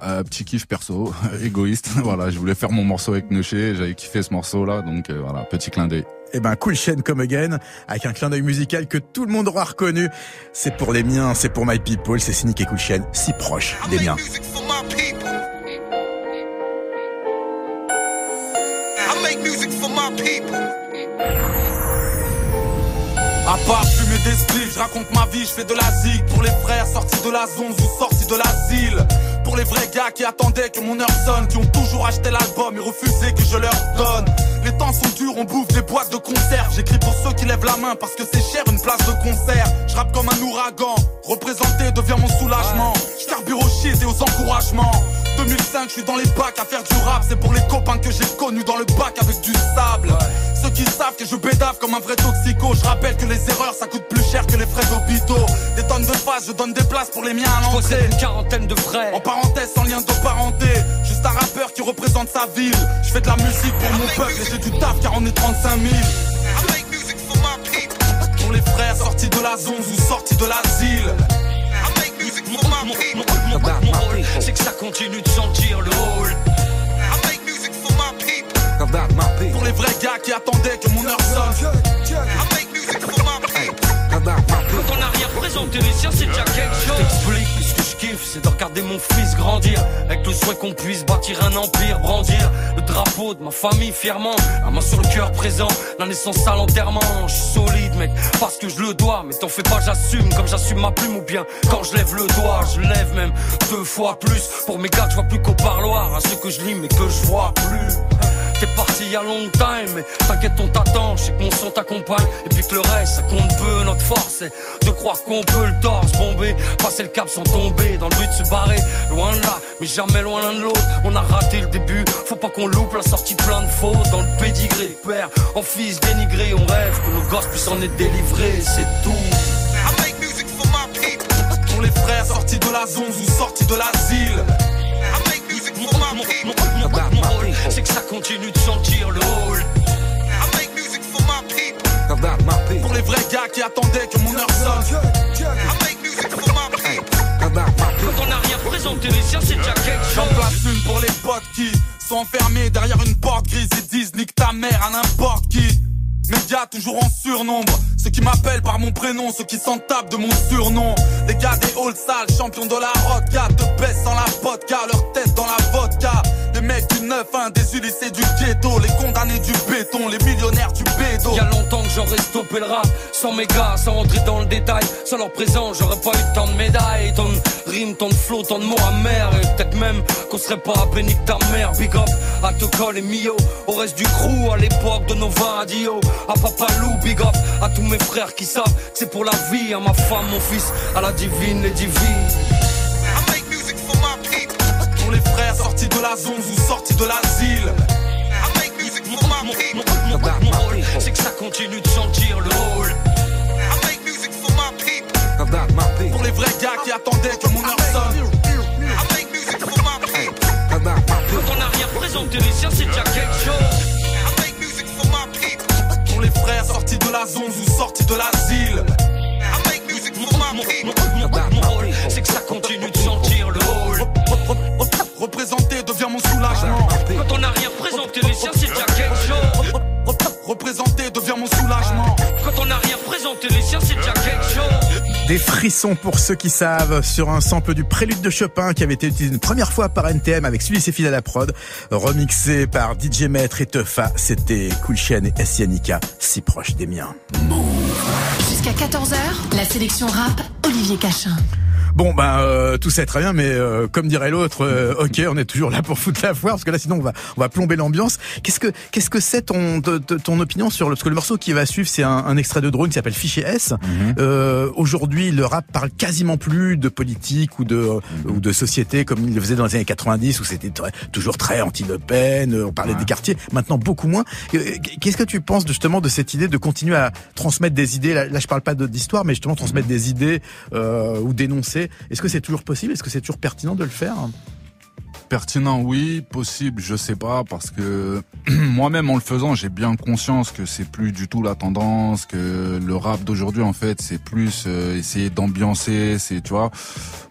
Euh, petit kiff perso, égoïste. voilà, je voulais faire mon morceau avec Neuché, j'avais kiffé ce morceau-là, donc euh, voilà, petit clin d'œil. Eh ben, Cool Chain Come Again, avec un clin d'œil musical que tout le monde aura reconnu. C'est pour les miens, c'est pour my people, c'est Cynic et Cool Chain, si proche des miens. I make music for my people. À part fumer des spliffs, je raconte ma vie, je fais de la zig Pour les frères sortis de la zone ou sortis de l'asile Pour les vrais gars qui attendaient que mon heure sonne Qui ont toujours acheté l'album et refusé que je leur donne. Les temps sont durs, on bouffe des boîtes de conserve J'écris pour ceux qui lèvent la main parce que c'est cher une place de concert. Je rappe comme un ouragan, représenté devient mon soulagement. Je aux shit et aux encouragements 2005, je suis dans les bacs à faire du rap C'est pour les copains que j'ai connus dans le bac avec du sable Ceux qui savent que je bédave comme un vrai toxico Je rappelle que les erreurs ça coûte plus cher que les frais d'hôpitaux Des tonnes de phases, je donne des places pour les miens à l'entrée une quarantaine de frères. En parenthèse, sans lien de parenté Juste un rappeur qui représente sa ville Je fais de la musique pour mon peuple et j'ai du taf car on est 35 000 I make music for my people. Pour les frères sortis de la zone ou sortis de l'asile I make music for my Mon, people. mon- mon- mon rôle, ça continue de sentir le hall. I make music for my people. Pour les vrais gars qui attendaient que mon heure sonne I make music for my people. Quand on a rien présenté les siens, c'est déjà quelque chose. Ce c'est de regarder mon fils grandir. Avec le souhait qu'on puisse bâtir un empire, brandir le drapeau de ma famille fièrement. La main sur le cœur présent, la naissance à l'enterrement. Je solide, mec, parce que je le dois. Mais t'en fais pas, j'assume, comme j'assume ma plume ou bien quand je lève le doigt, je lève même deux fois plus. Pour mes gars, je vois plus qu'au parloir, à ceux que je lis mais que je vois plus. T'es parti il y a longtemps, mais t'inquiète, on t'attend. Je sais que mon son t'accompagne, et puis que le reste, ça compte peu. Notre force, c'est de croire qu'on peut le torse bomber, passer le cap sans tomber, dans le but de se barrer. Loin là, mais jamais loin l'un de l'autre. On a raté le début, faut pas qu'on loupe la sortie plein de fautes. Dans le pédigré, père, en fils dénigré, on rêve que nos gosses puissent en être délivrés, c'est tout. Les frères sortis de la zone ou sortis de l'asile my Mon, people. mon- mon- mon rôle, c'est que ça continue de sentir le hall. I make music for my people. Pour les vrais gars qui attendaient que mon heure sonne I make music for my people. Quand on n'a rien présenté les siens, c'est déjà quelque J'en chose. place une pour les potes qui sont enfermés derrière une porte grise et disent nique ta mère à n'importe qui. Médias toujours en surnombre, ceux qui m'appellent par mon prénom, ceux qui s'en tapent de mon surnom. Les gars des halls sales, champions de la rodka, te baissent sans la vodka, leur tête dans la vodka. Les mecs du 9-1, des Ulysses du ghetto, les condamnés du béton, les millionnaires du bédo. Y a longtemps que j'aurais stoppé le rap, sans mes gars, sans rentrer dans le détail. Sans leur présence, j'aurais pas eu tant de médailles, tant de rimes, tant de flots, tant de mots amers. Et peut-être même qu'on serait pas béni que ta mère. Big up à Tocol et Mio, au reste du crew, à l'époque de Nova Radio. À Papa Lou, big up à tous mes frères qui savent que c'est pour la vie, à ma femme, mon fils, à la divine, les divines. Pour les frères sortis de la zone ou sortis de l'asile. Mon rôle, c'est que ça continue de sentir le rôle. Pour les vrais gars qui attendaient que mon heure sonne. Quand on a rien présenté, les siens, c'est déjà quelque chose. Pour les frères sortis de la zone ou sortis de l'asile. Pour ceux qui savent sur un sample du prélude de Chopin qui avait été utilisé une première fois par NTM avec celui ses fils à la prod, remixé par DJ Maître et Teufa. C'était Cool Chain et Essianica, si proches des miens. Jusqu'à 14h, la sélection rap, Olivier Cachin. Bon ben euh, tout ça est très bien, mais euh, comme dirait l'autre, euh, ok, on est toujours là pour foutre la foire parce que là sinon on va on va plomber l'ambiance. Qu'est-ce que qu'est-ce que c'est ton ton opinion sur le parce que le morceau qui va suivre c'est un, un extrait de drone qui s'appelle Fichier S. Euh, Aujourd'hui le rap parle quasiment plus de politique ou de ou de société comme il le faisait dans les années 90 où c'était toujours très anti-Le Pen, euh, on parlait des quartiers. Maintenant beaucoup moins. Euh, Qu'est-ce que tu penses justement de cette idée de continuer à transmettre des idées? Là, là je parle pas d'histoire, mais justement transmettre des idées euh, ou dénoncer. Est-ce que c'est toujours possible? Est-ce que c'est toujours pertinent de le faire? Pertinent, oui. Possible, je sais pas, parce que moi-même en le faisant, j'ai bien conscience que c'est plus du tout la tendance, que le rap d'aujourd'hui, en fait, c'est plus euh, essayer d'ambiancer, c'est, tu vois,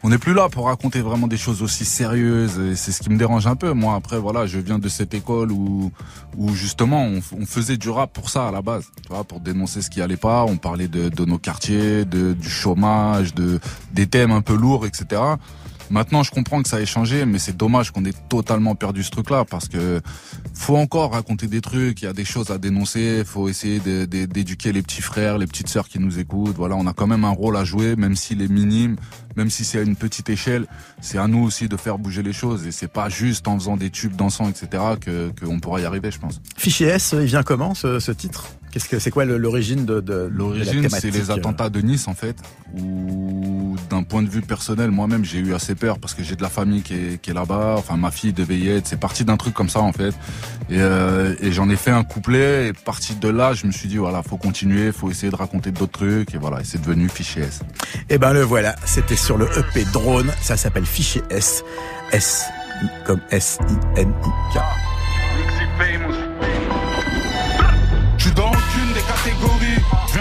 on n'est plus là pour raconter vraiment des choses aussi sérieuses. Et c'est ce qui me dérange un peu. Moi, après, voilà, je viens de cette école où, où justement, on, faisait du rap pour ça à la base, tu vois, pour dénoncer ce qui allait pas. On parlait de, de nos quartiers, de, du chômage, de des thèmes un peu lourds, etc. Maintenant, je comprends que ça ait changé, mais c'est dommage qu'on ait totalement perdu ce truc-là parce que faut encore raconter des trucs, il y a des choses à dénoncer, faut essayer d'éduquer les petits frères, les petites sœurs qui nous écoutent. Voilà, on a quand même un rôle à jouer, même s'il est minime, même si c'est à une petite échelle. C'est à nous aussi de faire bouger les choses et c'est pas juste en faisant des tubes dansants, etc. que qu'on pourra y arriver, je pense. Fichier S, il vient comment ce titre? Qu'est-ce que c'est quoi l'origine de, de de la L'origine, c'est les euh attentats de Nice, en fait, où d'un point de vue personnel, moi-même, j'ai eu assez peur parce que j'ai de la famille qui est, qui est là-bas. Enfin, ma fille devait y être. C'est parti d'un truc comme ça, en fait. Et, euh, et j'en ai fait un couplet. Et parti de là, je me suis dit, voilà, faut continuer, faut essayer de raconter d'autres trucs. Et voilà, et c'est devenu Fichier S. Eh ben le voilà, c'était sur le EP Drone, ça s'appelle Fichier S, S comme S I N I K.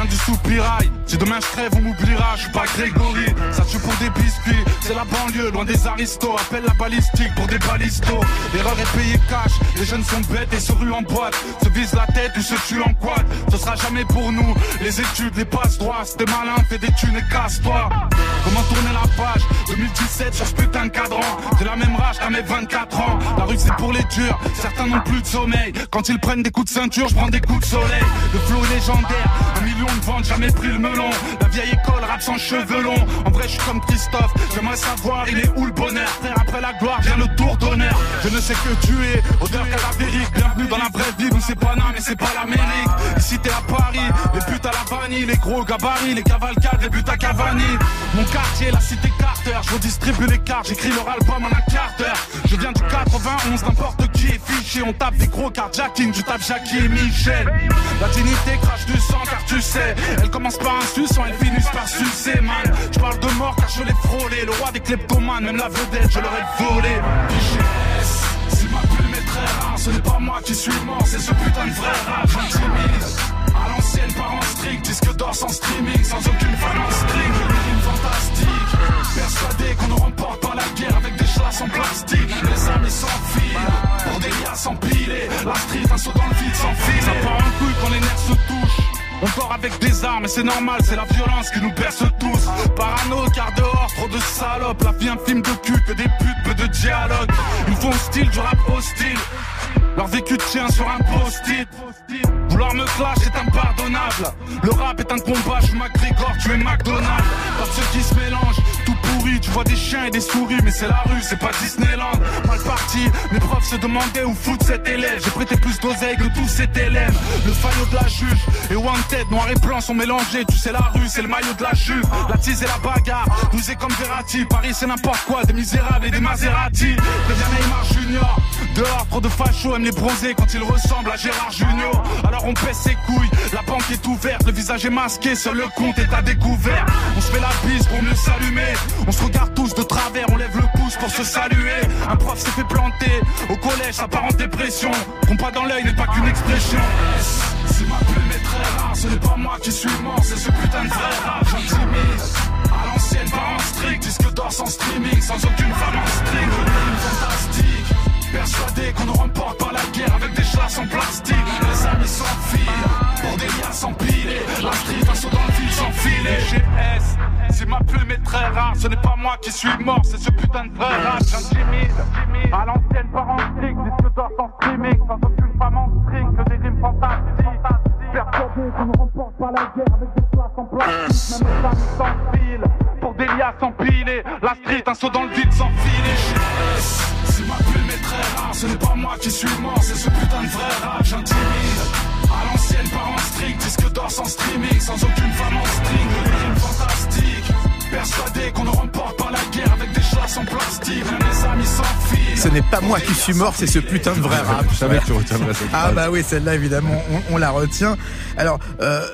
du soupirail. Si demain je crève, on m'oubliera. Je suis pas Grégory. Ça tue pour des biscuits. C'est la banlieue, loin des aristos. Appelle la balistique pour des balistos. L'erreur est payée cash. Les jeunes sont bêtes et se ruent en boîte. Se visent la tête ou se tuent en quad. Ce sera jamais pour nous. Les études, les passes droits. T'es malin, fais des thunes et casse-toi. Comment tourner la page? 2017 sur ce putain de cadran. J'ai la même rage qu'à mes 24 ans. La rue c'est pour les durs. Certains n'ont plus de sommeil. Quand ils prennent des coups de ceinture, je prends des coups de soleil. Le flow est légendaire. Un million de jamais pris le melon. La vieille école, rap sans cheveux longs. En vrai, je suis comme Christophe. J'aimerais savoir, il est où le bonheur? Après la gloire vient le tour d'honneur. Je ne sais que tu es, odeur cadavérique. Bienvenue dans la vraie vie, nous c'est pas mais c'est pas l'Amérique. Ici t'es à Paris, les putes à la vanille, les gros gabarits, les cavalcades, les buts à Cavani. Mon quartier, la cité Carter, je redistribue les cartes, j'écris leur album en un quart d'heure. Je viens du 91, n'importe qui est fiché, on tape des gros carjacking, je tape Jackie et Michel. La dignité crache du sang car tu sais, elle commence par un suçant, elle finit par sucer man. Je de mort car je l'ai frôlé, le roi des kleptomanes, même la vedette, je l'aurais volé. Fiché, si ma plume est très rare, ce n'est pas moi qui suis mort, c'est ce putain de vrai rap, j'intimise. À l'ancienne, parents strict, disque d'or sans streaming, sans aucune en string, fantastique. Persuadé qu'on ne remporte pas la guerre avec des chasses en plastique. Les amis s'enfilent, pour des liasses empilées. La street, un saut dans le vide sans fil. Ça part un couille quand les nerfs se touchent. On dort avec des armes et c'est normal, c'est la violence qui nous berce tous. Parano, car dehors, trop de salopes. La vie un film de cul, que des putes, peu de dialogue. Ils font style du rap hostile. Leur vécu tient sur un post-it. Vouloir me clash est impardonnable. Le rap est un combat, je McGregor, tu es McDonald's. Par ceux qui se mélangent, tu vois des chiens et des souris, mais c'est la rue, c'est pas Disneyland. Mal parti, mes profs se demandaient où foutre cet élève. J'ai prêté plus d'oseille que tous ces élèves. Le faillot de la juge et Wanted, noir et blanc sont mélangés. Tu sais, la rue, c'est le maillot de la juve. La tise et la bagarre, nous est comme Verratti. Paris, c'est n'importe quoi, des misérables et des Maserati. Deviens Neymar Junior. Dehors, trop de fachos aiment les bronzés quand ils ressemblent à Gérard Junior. Alors on pèse ses couilles, la banque est ouverte, le visage est masqué, seul le compte est à découvert. On se fait la bise pour mieux s'allumer, on se regarde tous de travers, on lève le pouce pour se saluer. Un prof s'est fait planter, au collège ça part en dépression. Compas dans l'œil n'est pas qu'une expression. Si ma plume est très rare, ce n'est pas moi qui suis mort, c'est ce putain de vrai rap, j'intimise. À l'ancienne, pas en strict, disque d'or sans streaming, sans aucune en string, Persuadé qu'on ne remporte pas la guerre avec des chasses en plastique. Les amis s'enfilent pour des liens s'empiler. La street, un saut dans le vide s'enfiler. GS, si ma plume est très rare, ce n'est pas moi qui suis mort, c'est ce putain de vrai rap. J'intimide à l'ancienne par disque d'or sans streaming, sans aucune femme en string, que des rimes fantastiques. Qu'on ne remporte pas la guerre avec des chasses en plastique. Même les amis s'enfilent pour des liens s'empiler. La street, un saut dans le vide s'enfiler. GS. Si ma plume est très rare, ce n'est pas moi qui suis mort, c'est ce putain de vrai rap, j'intimide. À l'ancienne, par en strict, disque d'or sans streaming, sans aucune femme en string, fantastiques. Persuadé qu'on ne remporte pas la guerre en plastique. Ce n'est pas moi qui suis mort, c'est ce putain de vrai rap. Je savais que tu retiendrais cette Ah bah oui, celle-là évidemment, on, on la retient. Alors euh,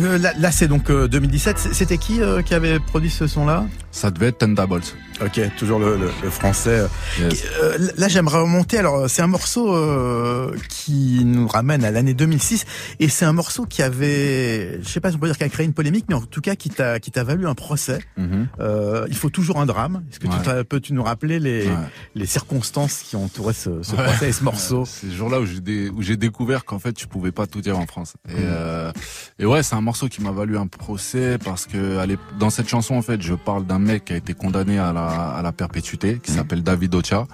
euh, là, là, c'est donc euh, 2017. C- C'était qui euh, qui avait produit ce son-là? Ça devait être Tendables. Ok, toujours le, le- le français. Yes. Euh, là, j'aimerais remonter. Alors, c'est un morceau euh, qui nous ramène à l'année 2006, et c'est un morceau qui avait, je sais pas si on peut dire qu'il a créé une polémique, mais en tout cas qui t'a qui t'a valu un procès. Mhm. Euh, il faut toujours un drame. Est-ce que Ouais. tu peux-tu nous rappeler les Ouais. les circonstances qui entouraient ce, ce Ouais. procès et ce morceau C'est ce jour-là où j'ai dé- où j'ai découvert qu'en fait tu pouvais pas tout dire en France. Et, Mm. euh, et ouais, c'est un morceau qui m'a valu un procès parce que dans cette chanson en fait, je parle d'un mec qui a été condamné à la à la perpétuité, qui s'appelle David Ocha.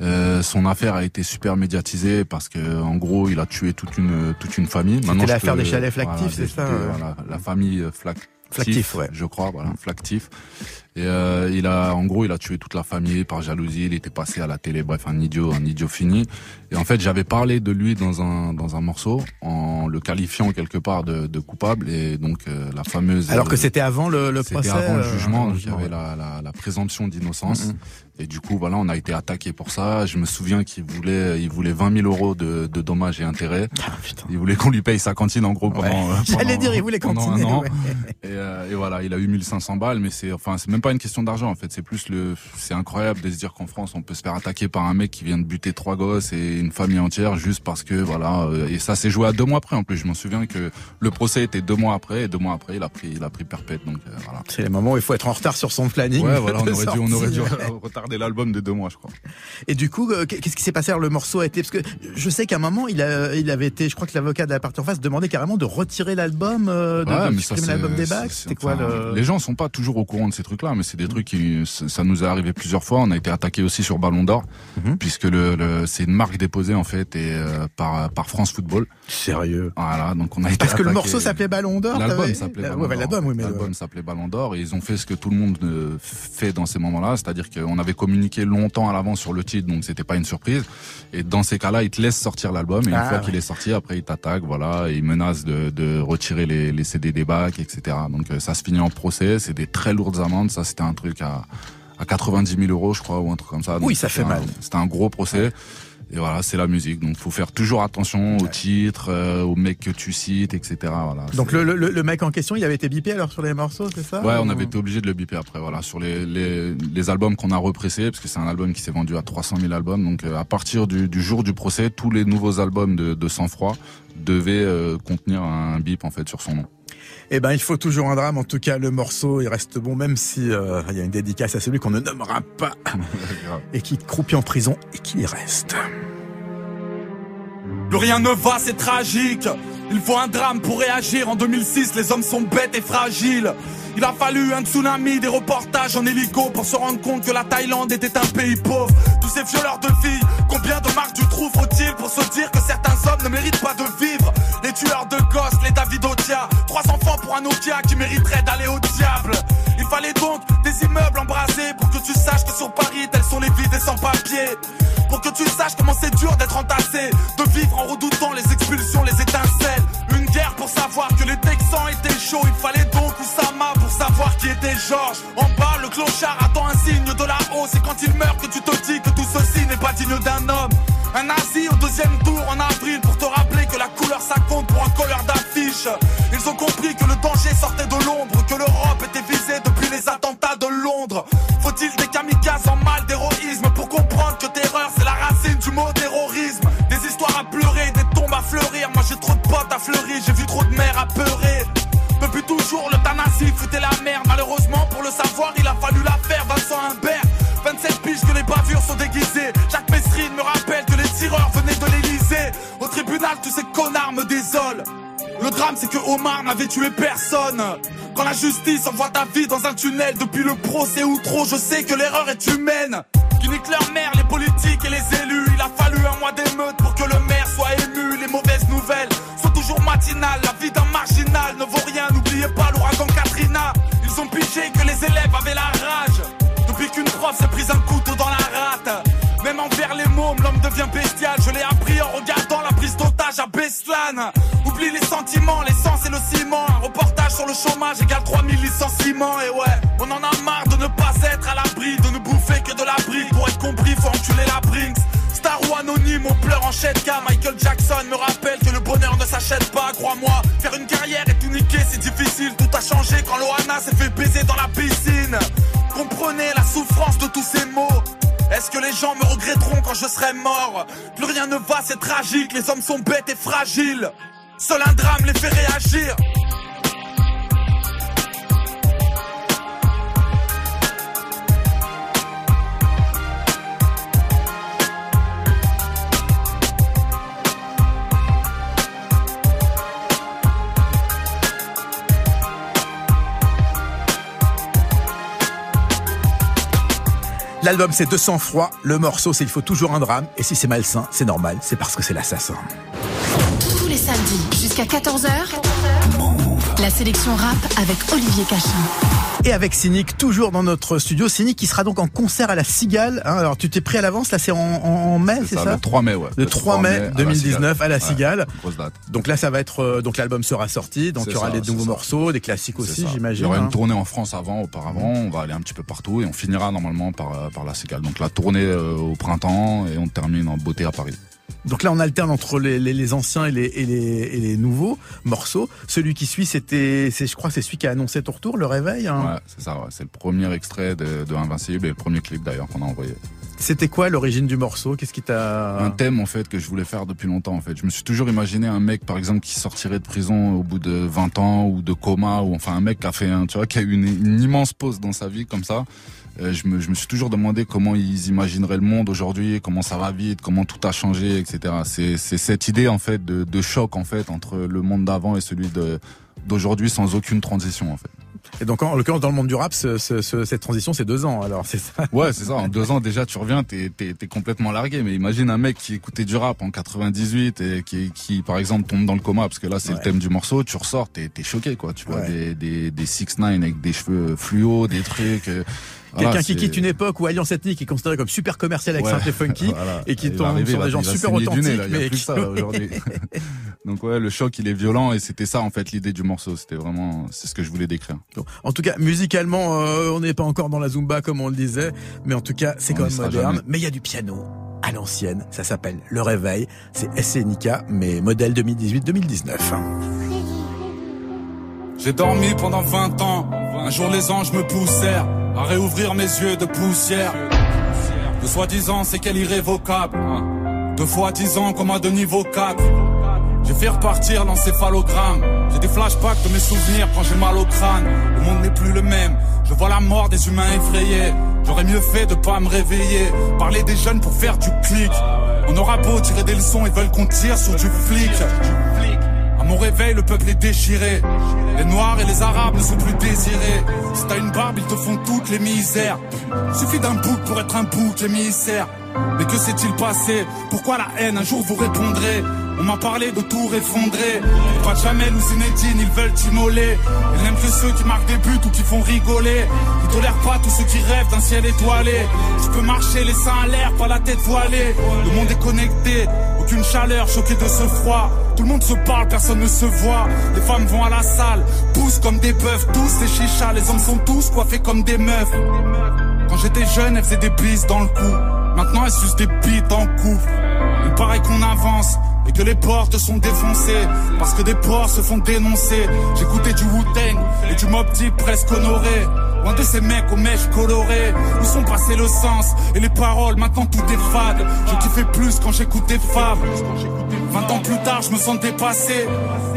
Euh, son affaire a été super médiatisée parce que en gros il a tué toute une toute une famille. Je l'affaire des chalets Flactif, voilà, c'est ça, voilà, la famille euh, Flactif, ouais. je crois, voilà, Flactif. Et euh, il a, en gros, il a tué toute la famille par jalousie. Il était passé à la télé, bref, un idiot, un idiot fini. Et en fait, j'avais parlé de lui dans un dans un morceau en le qualifiant quelque part de, de coupable. Et donc euh, la fameuse. Alors que euh, c'était avant le, le c'était procès. avant le jugement, avant le donc il y avait la, la, la présomption d'innocence. Mhm. Et du coup, voilà, on a été attaqué pour ça. Je me souviens qu'il voulait, il voulait 20 000 euros de, de dommages et intérêts. Ah. Il voulait qu'on lui paye sa cantine en gros pendant. Ouais. euh, J'allais dire, il voulait cantiner. ouais. Et, euh, et voilà, il a eu 1500 balles, mais c'est enfin c'est même pas une question d'argent en fait. C'est plus le, c'est incroyable de se dire qu'en France on peut se faire attaquer par un mec qui vient de buter trois gosses et une famille entière juste parce que voilà. euh, et ça s'est joué à deux mois après en plus. Je m'en souviens que le procès était deux mois après et deux mois après il a pris il a pris perpète donc euh, voilà. C'est les moments où il faut être en retard sur son planning. Ouais voilà, on aurait dû on aurait dû sortie. retarder l'album de deux mois je crois. Et du coup, euh, qu'est-ce qui s'est passé? Alors le morceau a été parce que je sais qu'à un moment il a, il avait été, je crois que l'avocat de la partie en face demandait carrément de retirer l'album, euh, de, Ouais, de supprimer l'album des bacs. C'était quoi le Les gens sont pas toujours au courant de ces trucs-là, mais c'est des trucs qui, ça nous est arrivé plusieurs fois. On a été attaqué aussi sur Ballon d'Or, Mhm. puisque le, le- c'est une marque déposée en fait et euh, par par France Football. Sérieux Voilà, donc on a été Parce que le morceau s'appelait Ballon d'Or. L'album s'appelait Euh, Ballon ouais, bah, d'Or. l'album, oui, s'appelait Ballon d'Or et ils ont fait ce que tout le monde fait dans ces moments-là, c'est-à-dire qu'on avait communiqué longtemps à l'avance sur le titre, donc c'était pas une surprise. Et dans ces cas-là, ils te laissent sortir l'album et une Ah, fois ouais. qu'il est sorti, après ils t'attaquent, voilà, et ils menacent de, de retirer les, les CD des bacs, etc. Donc euh, ça se finit en procès, c'est des très lourdes amendes, ça c'était un truc à à 90 000 euros, je crois, ou un truc comme ça. Oui, Donc, ça fait un- mal. C'était un gros procès. Et voilà, c'est la musique. Donc, faut faire toujours attention au titre, euh, aux mecs que tu cites, etc. Voilà. Donc le, le, le mec en question, il avait été bipé alors sur les morceaux, c'est ça Ouais, on avait été obligé de le biper après. Voilà, sur les les, les albums qu'on a repressés, parce que c'est un album qui s'est vendu à 300 000 albums. Donc, euh, à partir du, du jour du procès, tous les nouveaux albums de, de Sang Froid devaient euh, contenir un bip en fait sur son nom. Eh ben, il faut toujours un drame. En tout cas, le morceau, il reste bon, même si euh, il y a une dédicace à celui qu'on ne nommera pas et qui croupit en prison et qui y reste. Plus rien ne va, c'est tragique. Il faut un drame pour réagir. En 2006, les hommes sont bêtes et fragiles. Il a fallu un tsunami, des reportages en hélico pour se rendre compte que la Thaïlande était un pays pauvre. Tous ces violeurs de filles, combien de marques du trou faut-il pour se dire que certains hommes ne méritent pas de vivre? Qui mériterait d'aller au diable. Il fallait donc des immeubles embrasés pour que tu saches que sur Paris, tels sont les vides et sans-papiers. Pour que tu saches comment c'est dur d'être entassé, de vivre en redoutant les expulsions, les étincelles. Une guerre pour savoir que les Texans étaient chauds. Il fallait donc Oussama pour savoir qui était Georges. En bas, le clochard attend un signe de la hausse. Et quand il meurt, que tu te dis que tout ceci n'est pas digne d'un homme. Un nazi au deuxième tour en avril pour te rappeler que la couleur ça compte pour un colleur d'affiche. Ils ont compris N'avait tué personne. Quand la justice envoie ta vie dans un tunnel depuis le procès ou trop, je sais que l'erreur est humaine. Qui nique leur mère, les politiques et les élus. Il a fallu un mois d'émeute chômage égale 3000 licenciements. Et ouais, on en a marre de ne pas être à l'abri, de ne bouffer que de la brique. Pour être compris, faut enculer la Brinks. Star ou anonyme, on pleure en cas Michael Jackson me rappelle que le bonheur ne s'achète pas, crois-moi. Faire une carrière et tout niquer, c'est difficile. Tout a changé quand Loana s'est fait baiser dans la piscine. Comprenez la souffrance de tous ces mots. Est-ce que les gens me regretteront quand je serai mort? Plus rien ne va, c'est tragique, les hommes sont bêtes et fragiles. Seul un drame les fait réagir. L'album c'est 200 froid, le morceau c'est il faut toujours un drame, et si c'est malsain, c'est normal, c'est parce que c'est l'assassin. Samedis jusqu'à 14h, la sélection rap avec Olivier Cachin. Et avec Cynic, toujours dans notre studio. Cynic qui sera donc en concert à la Cigale. Hein. alors tu t'es pris à l'avance, là c'est en, en, mai, c'est ça, Le 3 mai, ouais. Le 3, mai, 2019 à la Cigale. grosse date. Donc là ça va être, euh, donc l'album sera sorti, donc il y aura ça, des nouveaux ça. morceaux, des classiques aussi, ça. j'imagine. Il y aura hein. une tournée en France avant, auparavant. On va aller un petit peu partout et on finira normalement par, euh, par la Cigale. Donc la tournée euh, au printemps et on termine en beauté à Paris. Donc là, on alterne entre les, les, les anciens et les, et, les, et les nouveaux morceaux. Celui qui suit, c'était, c'est, je crois, c'est celui qui a annoncé ton retour, le réveil. Hein. Ouais, c'est ça. Ouais. C'est le premier extrait de, de Invincible et le premier clip d'ailleurs qu'on a envoyé. C'était quoi l'origine du morceau? Qu'est-ce qui t'a Un thème en fait que je voulais faire depuis longtemps en fait. Je me suis toujours imaginé un mec par exemple qui sortirait de prison au bout de 20 ans ou de coma ou enfin un mec qui a fait un tu vois qui a eu une, une immense pause dans sa vie comme ça. Euh, je, me, je me suis toujours demandé comment ils imagineraient le monde aujourd'hui, comment ça va vite, comment tout a changé, etc. C'est c'est cette idée en fait de, de choc en fait entre le monde d'avant et celui de d'aujourd'hui sans aucune transition en fait. Et donc en l'occurrence dans le monde du rap, ce, ce, ce, cette transition c'est deux ans. Alors c'est ça? Ouais, c'est ça. En deux ans déjà, tu reviens, t'es t'es t'es complètement largué. Mais imagine un mec qui écoutait du rap en 98 et qui qui par exemple tombe dans le coma parce que là c'est Ouais. le thème du morceau. Tu ressors, t'es t'es choqué quoi. Tu vois Ouais. des des des six nine avec des cheveux fluo, des trucs. Quelqu'un qui quitte une époque où Alliance Ethnique est considéré comme super commercial avec Ouais. synthé funky Voilà. et qui Il tombe arriver, sur des gens super nez, authentiques là. Il y a mais plus qui- ça là, aujourd'hui. Donc ouais, le choc il est violent et c'était ça en fait l'idée du morceau. C'était vraiment c'est ce que je voulais décrire. En tout cas, musicalement, euh, on n'est pas encore dans la zumba comme on le disait, mais en tout cas, c'est quand même moderne. jamais. Mais il y a du piano à l'ancienne. Ça s'appelle Le Réveil. C'est SNK, mais modèle 2018-2019. J'ai dormi pendant 20 ans. Un jour les anges me poussèrent à réouvrir mes yeux de poussière. De soi-disant, c'est qu'elle irrévocable. Deux fois dix ans comme un de niveau 4. J'ai fait repartir l'encéphalogramme. J'ai des flashbacks de mes souvenirs quand j'ai mal au crâne. Le monde n'est plus le même. Je vois la mort des humains effrayés. J'aurais mieux fait de pas me réveiller. Parler des jeunes pour faire du clic. On aura beau tirer des leçons, ils veulent qu'on tire sur du flic. Mon réveil, le peuple est déchiré. Les noirs et les arabes ne sont plus désirés. Si t'as une barbe, ils te font toutes les misères. Suffit d'un bouc pour être un bouc émissaire. Mais que s'est-il passé? Pourquoi la haine Un jour vous répondrez? On m'a parlé de tout effondrer. Pas jamais nous Zinedine, ils veulent t'immoler. Ils n'aiment que ceux qui marquent des buts ou qui font rigoler. Ils tolèrent pas tous ceux qui rêvent d'un ciel étoilé. Je peux marcher les seins à l'air, pas la tête voilée. Le monde est connecté, aucune chaleur, choqué de ce froid. Tout le monde se parle, personne ne se voit. Les femmes vont à la salle, poussent comme des bœufs, tous des chichas. Les hommes sont tous coiffés comme des meufs. Quand j'étais jeune, elles faisaient des bises dans le cou. Maintenant, elles sucent des bites en coupe. Il paraît qu'on avance et que les portes sont défoncées parce que des porcs se font dénoncer. J'écoutais du Wu-Tang et du Mob presque honoré. Loin de ces mecs aux mèches colorées Où sont passés le sens et les paroles Maintenant tout est fade Je kiffais plus quand j'écoutais Fab 20 ans plus tard je me sens dépassé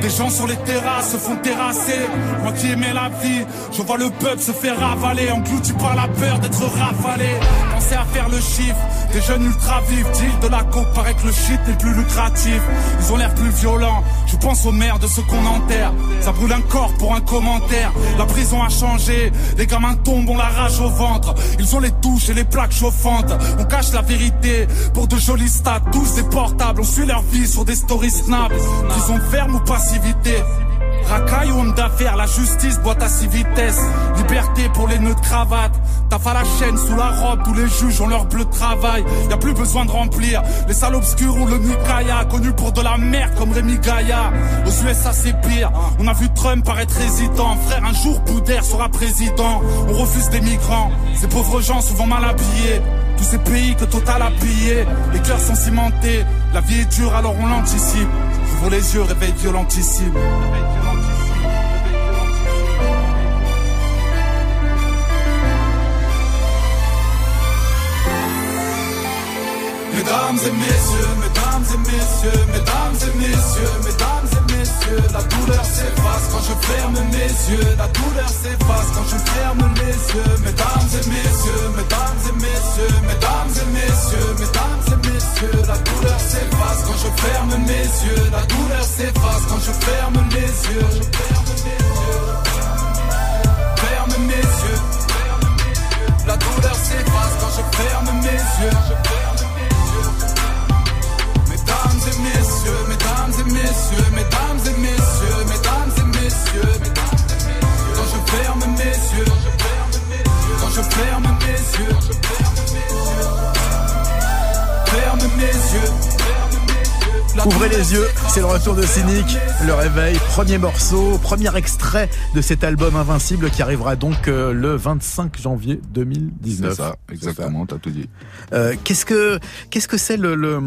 Des gens sur les terrasses se font terrasser. Moi qui aimais la vie Je vois le peuple se faire ravaler Englouti par la peur d'être rafalé. Pensez à faire le chiffre. Des jeunes ultra vifs Deal de la coke paraît que le shit n'est plus lucratif. Ils ont l'air plus violents. Je pense aux mères de ceux qu'on enterre. Ça brûle un corps pour un commentaire. La prison a changé. Les gamins tombent, on la rage au ventre. Ils ont les touches et les plaques chauffantes. On cache la vérité pour de jolis stats. Tous des portables, on suit leur vie sur des stories snap. Prison ferme ou passivité Racaille homme d'affaires, la justice boite à six vitesses. Liberté pour les nœuds de cravate. T'as fait la chaîne sous la robe, tous les juges ont leur bleu de travail. Y a plus besoin de remplir les salles obscures ou le Nikaya, connu pour de la merde comme Rémi Gaïa. Aux USA c'est pire, on a vu Trump paraître hésitant. Frère, un jour Boudère sera président. On refuse des migrants, ces pauvres gens souvent mal habillés. Tous ces pays que Total a pillés, les cœurs sont cimentés. La vie est dure alors on l'anticipe. J'ouvre les yeux, réveil violentissime. Mesdames et messieurs, mesdames et messieurs, mesdames et messieurs, mesdames et messieurs, la douleur s'efface quand je ferme mes yeux, la douleur s'efface quand je ferme les yeux, mesdames et messieurs, mesdames et messieurs, mesdames et messieurs, mesdames et messieurs, la douleur s'efface quand je ferme mes yeux, la douleur s'efface quand je ferme les yeux, je ferme mes yeux, ferme mes yeux, la douleur s'efface quand je ferme mes yeux, je ferme Mesdames et messieurs, Ouvrez les yeux, c'est le retour de Cynic, le réveil, premier morceau, premier extrait de cet album Invincible qui arrivera donc euh, le 25 janvier 2019. C'est ça, exactement, t'as tout dit. Euh, qu'est-ce que qu'est-ce que c'est le, le,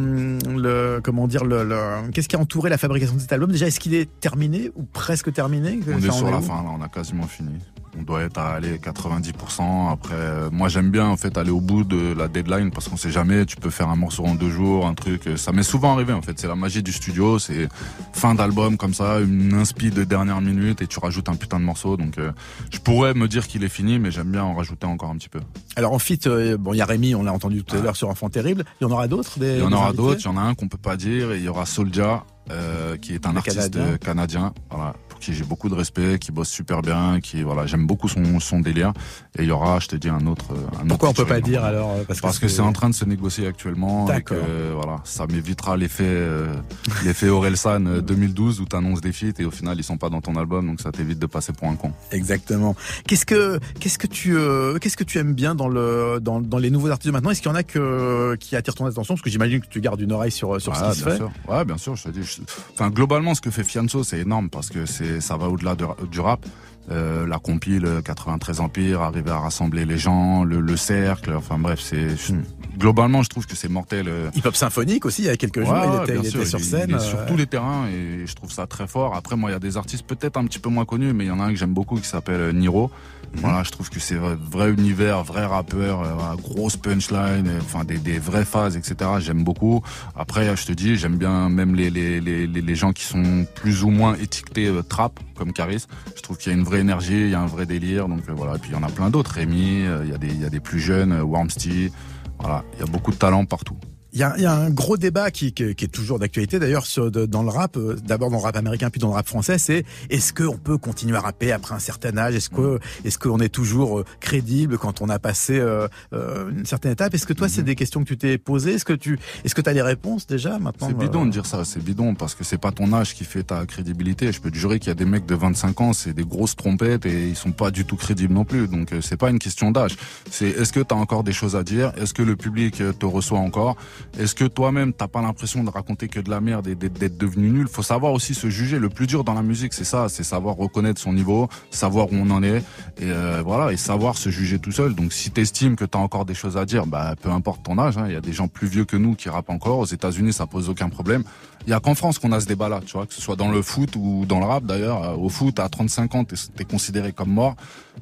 le comment dire le, le qu'est-ce qui a entouré la fabrication de cet album? Déjà, est-ce qu'il est terminé ou presque terminé? On est sur la fin, là, on a quasiment fini. On doit être à aller 90%. Après, euh, moi j'aime bien en fait aller au bout de la deadline parce qu'on sait jamais. Tu peux faire un morceau en deux jours, un truc. euh, Ça m'est souvent arrivé en fait. C'est la magie du studio. C'est fin d'album comme ça, une inspi de dernière minute et tu rajoutes un putain de morceau. Donc euh, je pourrais me dire qu'il est fini, mais j'aime bien en rajouter encore un petit peu. Alors en fit, euh, bon, il y a Rémi, on l'a entendu tout à l'heure sur Enfant Terrible. Il y en aura d'autres Il y en aura d'autres. Il y en a un qu'on peut pas dire. Et il y aura Soldia, euh, qui est un Le artiste Canadien. euh, canadien. Voilà, pour qui j'ai beaucoup de respect, qui bosse super bien, qui voilà, j'aime beaucoup son son délire. Et il y aura, je te dis, un autre. Un Pourquoi on autre peut pas dire alors euh, Parce que c'est en train de se négocier actuellement. et que, voilà, ça m'évitera l'effet euh, l'effet Orelsan euh, 2012 où t'annonces des feats et au final ils sont pas dans ton album, donc ça t'évite de passer pour un con. Exactement. Qu'est-ce que qu'est-ce que tu euh, qu'est-ce que tu aimes bien dans le dans, dans les nouveaux artistes maintenant? Est-ce qu'il y en a que qui attirent ton attention? Parce que j'imagine que tu gardes une oreille sur sur Ouais, ce qui se bien fait. sûr. Ouais, bien sûr, je te dis. je- Enfin, globalement, ce que fait Fianso, c'est énorme parce que c'est, ça va au-delà de- du rap. Euh, la compile euh, 93 Empire, arriver à rassembler les gens, le, le cercle, enfin bref, c'est je- globalement, je trouve que c'est mortel. euh. Hip hop symphonique aussi. Il y a quelques jours, Ouais, il était, il sur scène. il est sur euh, tous les terrains et je trouve ça très fort. Après, moi, il y a des artistes peut-être un petit peu moins connus, mais il y en a un que j'aime beaucoup qui s'appelle euh, Niro. Voilà, je trouve que c'est vrai, univers, vrai rappeur, euh, grosse punchline, euh, enfin des, des vraies phases, etc. J'aime beaucoup. Après, je te dis, j'aime bien même les, les, les, les gens qui sont plus ou moins étiquetés euh, trap, comme Caris. Je trouve qu'il y a une vraie énergie, il y a un vrai délire. Donc voilà, et puis il y en a plein d'autres. Rémi, il y a des il y a des plus jeunes, Wormsty. Voilà, il y a beaucoup de talent partout. Il y a, y a, un gros débat qui, qui, qui est toujours d'actualité d'ailleurs dans le rap, euh, d'abord dans le rap américain puis dans le rap français, c'est est-ce qu'on peut continuer à rapper après un certain âge? Est-ce que est-ce qu'on est toujours euh, crédible quand on a passé euh, euh, une certaine étape? Est-ce que toi c'est des questions que tu t'es posées? Est-ce que tu est-ce que tu as les réponses déjà maintenant C'est bidon de dire ça, c'est bidon parce que c'est pas ton âge qui fait ta crédibilité. Je peux te jurer qu'il y a des mecs de 25 ans, c'est des grosses trompettes et ils sont pas du tout crédibles non plus. Donc c'est pas une question d'âge. C'est est-ce que tu as encore des choses à dire? Est-ce que le public te reçoit encore? Est-ce que toi-même t'as pas l'impression de raconter que de la merde et d'être devenu nul? Faut savoir aussi se juger. Le plus dur dans la musique, c'est ça, c'est savoir reconnaître son niveau, savoir où on en est et euh, voilà et savoir se juger tout seul. Donc si t'estimes que t'as encore des choses à dire, bah peu importe ton âge. hein, Il y a des gens plus vieux que nous qui rappent encore. Aux États-Unis, ça pose aucun problème. Il y a qu'en France qu'on a ce débat-là, tu vois, que ce soit dans le foot ou dans le rap d'ailleurs. Euh, Au foot, à 35 ans, t'es es considéré comme mort.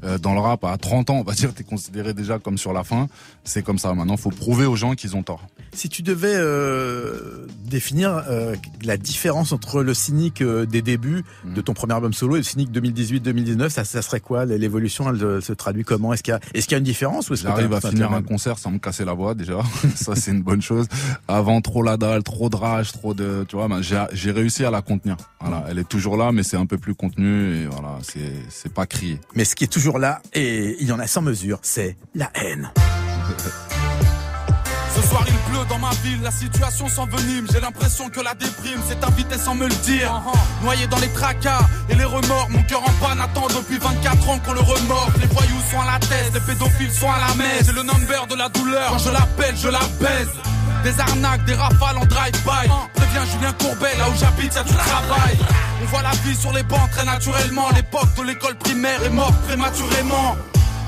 Euh, dans le rap, à 30 ans, on va dire, t'es considéré déjà comme sur la fin. C'est comme ça. Maintenant, faut prouver aux gens qu'ils ont tort. Si tu devais euh, définir euh, la différence entre le cynique euh, des débuts de ton premier album solo et le cynique 2018-2019, ça, ça serait quoi? L'évolution, elle se traduit comment? Est-ce qu'il y a, est-ce qu'il y a une différence ou est-ce J'arrive à finir un concert sans me casser la voix déjà. ça c'est une bonne chose. Avant trop la dalle, trop de rage, trop de, tu vois, ben, j'ai réussi à la contenir. Voilà, elle est toujours là, mais c'est un peu plus contenu et voilà, c'est pas crié. Mais ce qui est toujours là, et il y en a sans mesure, c'est la haine. Ce soir il pleut dans ma ville, la situation s'envenime. J'ai l'impression que la déprime s'est invitée sans me le dire. Noyé dans les tracas et les remords, mon cœur en panne attend depuis 24 ans qu'on le remorque. Les voyous sont à la tête, les pédophiles sont à la messe. C'est le number de la douleur, quand je l'appelle, je la baise. Des arnaques, des rafales en drive-by. Préviens Julien Courbet, là où j'habite, y'a du travail. On voit la vie sur les bancs très naturellement. L'époque de l'école primaire est morte prématurément.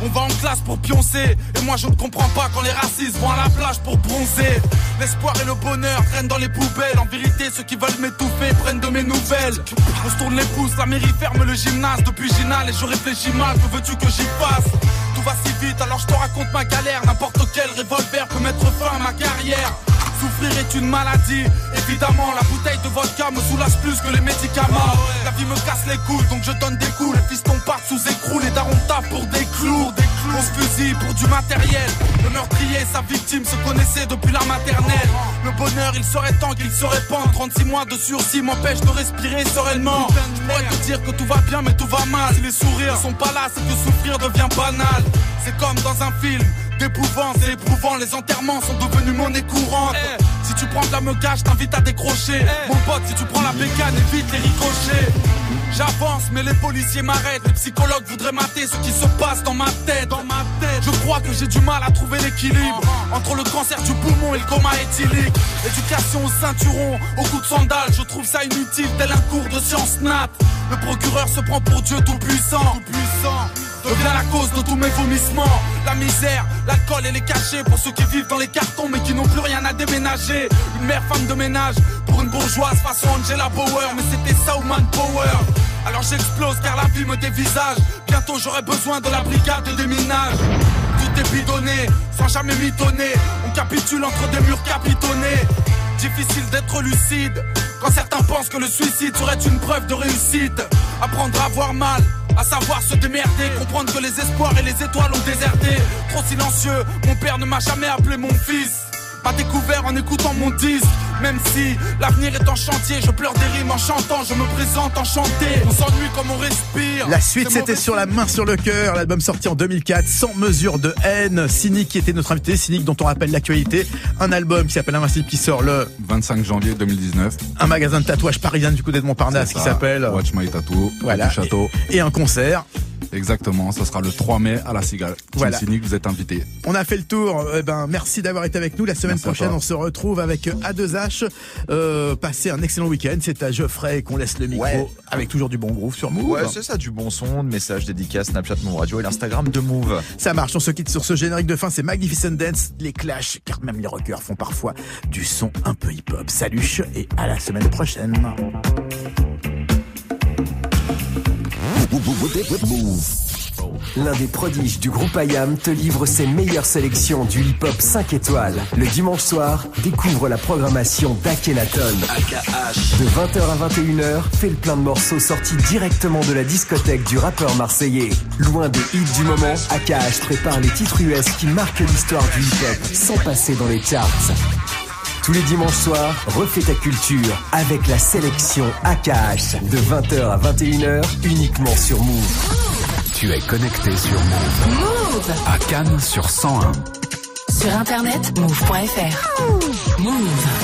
On va en classe pour pioncer Et moi je ne comprends pas quand les racistes vont à la plage pour bronzer L'espoir et le bonheur traînent dans les poubelles En vérité ceux qui veulent m'étouffer prennent de mes nouvelles On se tourne les pouces, la mairie ferme le gymnase Depuis Ginal et je réfléchis mal, que veux-tu que j'y fasse? Va si vite alors je te raconte ma galère. N'importe quel revolver peut mettre fin à ma carrière Souffrir est une maladie, évidemment La bouteille de vodka me soulage plus que les médicaments. La vie me casse les couilles donc je donne des coups. Les fistons partent sous écrou, les darons tapent pour des clous. Des clous. On se fusille pour du matériel. Le meurtrier et sa victime se connaissaient depuis la maternelle. Le bonheur il serait temps qu'il se répande. 36 mois de sursis m'empêchent de respirer sereinement. Je pourrais te dire que tout va bien mais tout va mal. Si les sourires sont pas là c'est que souffrir devient banal. C'est comme dans un film d'épouvante, c'est éprouvant, les enterrements sont devenus monnaie courante. Si tu prends de la meugage, je t'invite à décrocher. Mon pote, si tu prends la bécane, évite les ricochets. J'avance, mais les policiers m'arrêtent. Les psychologues voudraient mater ce qui se passe dans ma tête. Dans ma tête, je crois que j'ai du mal à trouver l'équilibre entre le cancer du poumon et le coma éthylique. Éducation au ceinturon, au coup de sandales, je trouve ça inutile, tel un cours de sciences nat. Le procureur se prend pour Dieu tout puissant. Tout puissant devient la cause de tous mes vomissements. La misère, l'alcool et les cachets pour ceux qui vivent dans les cartons mais qui n'ont plus rien à déménager. Une mère femme de ménage pour une bourgeoise façon Angela Bauer, mais c'était ça ou Manpower. Alors j'explose car la vie me dévisage. Bientôt j'aurai besoin de la brigade de déminage. Tout est bidonné, sans jamais mitonner. On capitule entre des murs capitonnés. Difficile d'être lucide quand certains pensent que le suicide serait une preuve de réussite. Apprendre à voir mal, à savoir se démerder, comprendre que les espoirs et les étoiles ont déserté. Trop silencieux, mon père ne m'a jamais appelé mon fils. M'a découvert en écoutant mon disque. Même si l'avenir est en chantier, je pleure des rimes en chantant, je me présente enchanté. On s'ennuie comme on respire. La suite, c'était sur la main sur le cœur, l'album sorti en 2004, sans mesure de haine. Cynic qui était notre invité, Cynic dont on rappelle l'actualité. Un album qui s'appelle Invincible qui sort le 25 janvier 2019. un magasin de tatouage parisien du côté de Montparnasse C'est qui s'appelle Watch My Tattoo, Voilà. du château. et un concert. Exactement, ça sera le 3 mai à la Cigale. Voilà. Cynique, vous êtes invités. On a fait le tour. Eh ben, merci d'avoir été avec nous. La semaine Merci prochaine, on se retrouve avec A2H. Euh, passez un excellent week-end. C'est à Geoffrey qu'on laisse le micro Ouais. avec toujours du bon groove sur Move. Ouais, c'est ça, du bon son, de messages, dédicaces, Snapchat, Move Radio et l'Instagram de Move. Ça marche. On se quitte sur ce générique de fin. C'est Magnificent Dance, les Clash, car même les rockers font parfois du son un peu hip-hop. Salut et à la semaine prochaine. L'un des prodiges du groupe IAM te livre ses meilleures sélections du hip-hop 5 étoiles. Le dimanche soir, découvre la programmation d'Akhenaton. De 20h à 21h, fais le plein de morceaux sortis directement de la discothèque du rappeur marseillais. Loin des hits du moment, AKH prépare les titres US qui marquent l'histoire du hip-hop sans passer dans les charts. Tous les dimanches soirs, refais ta culture avec la sélection AKH de 20h à 21h uniquement sur Move. Tu es connecté sur Move. Move À Cannes sur 101. Sur internet, move.fr. Move.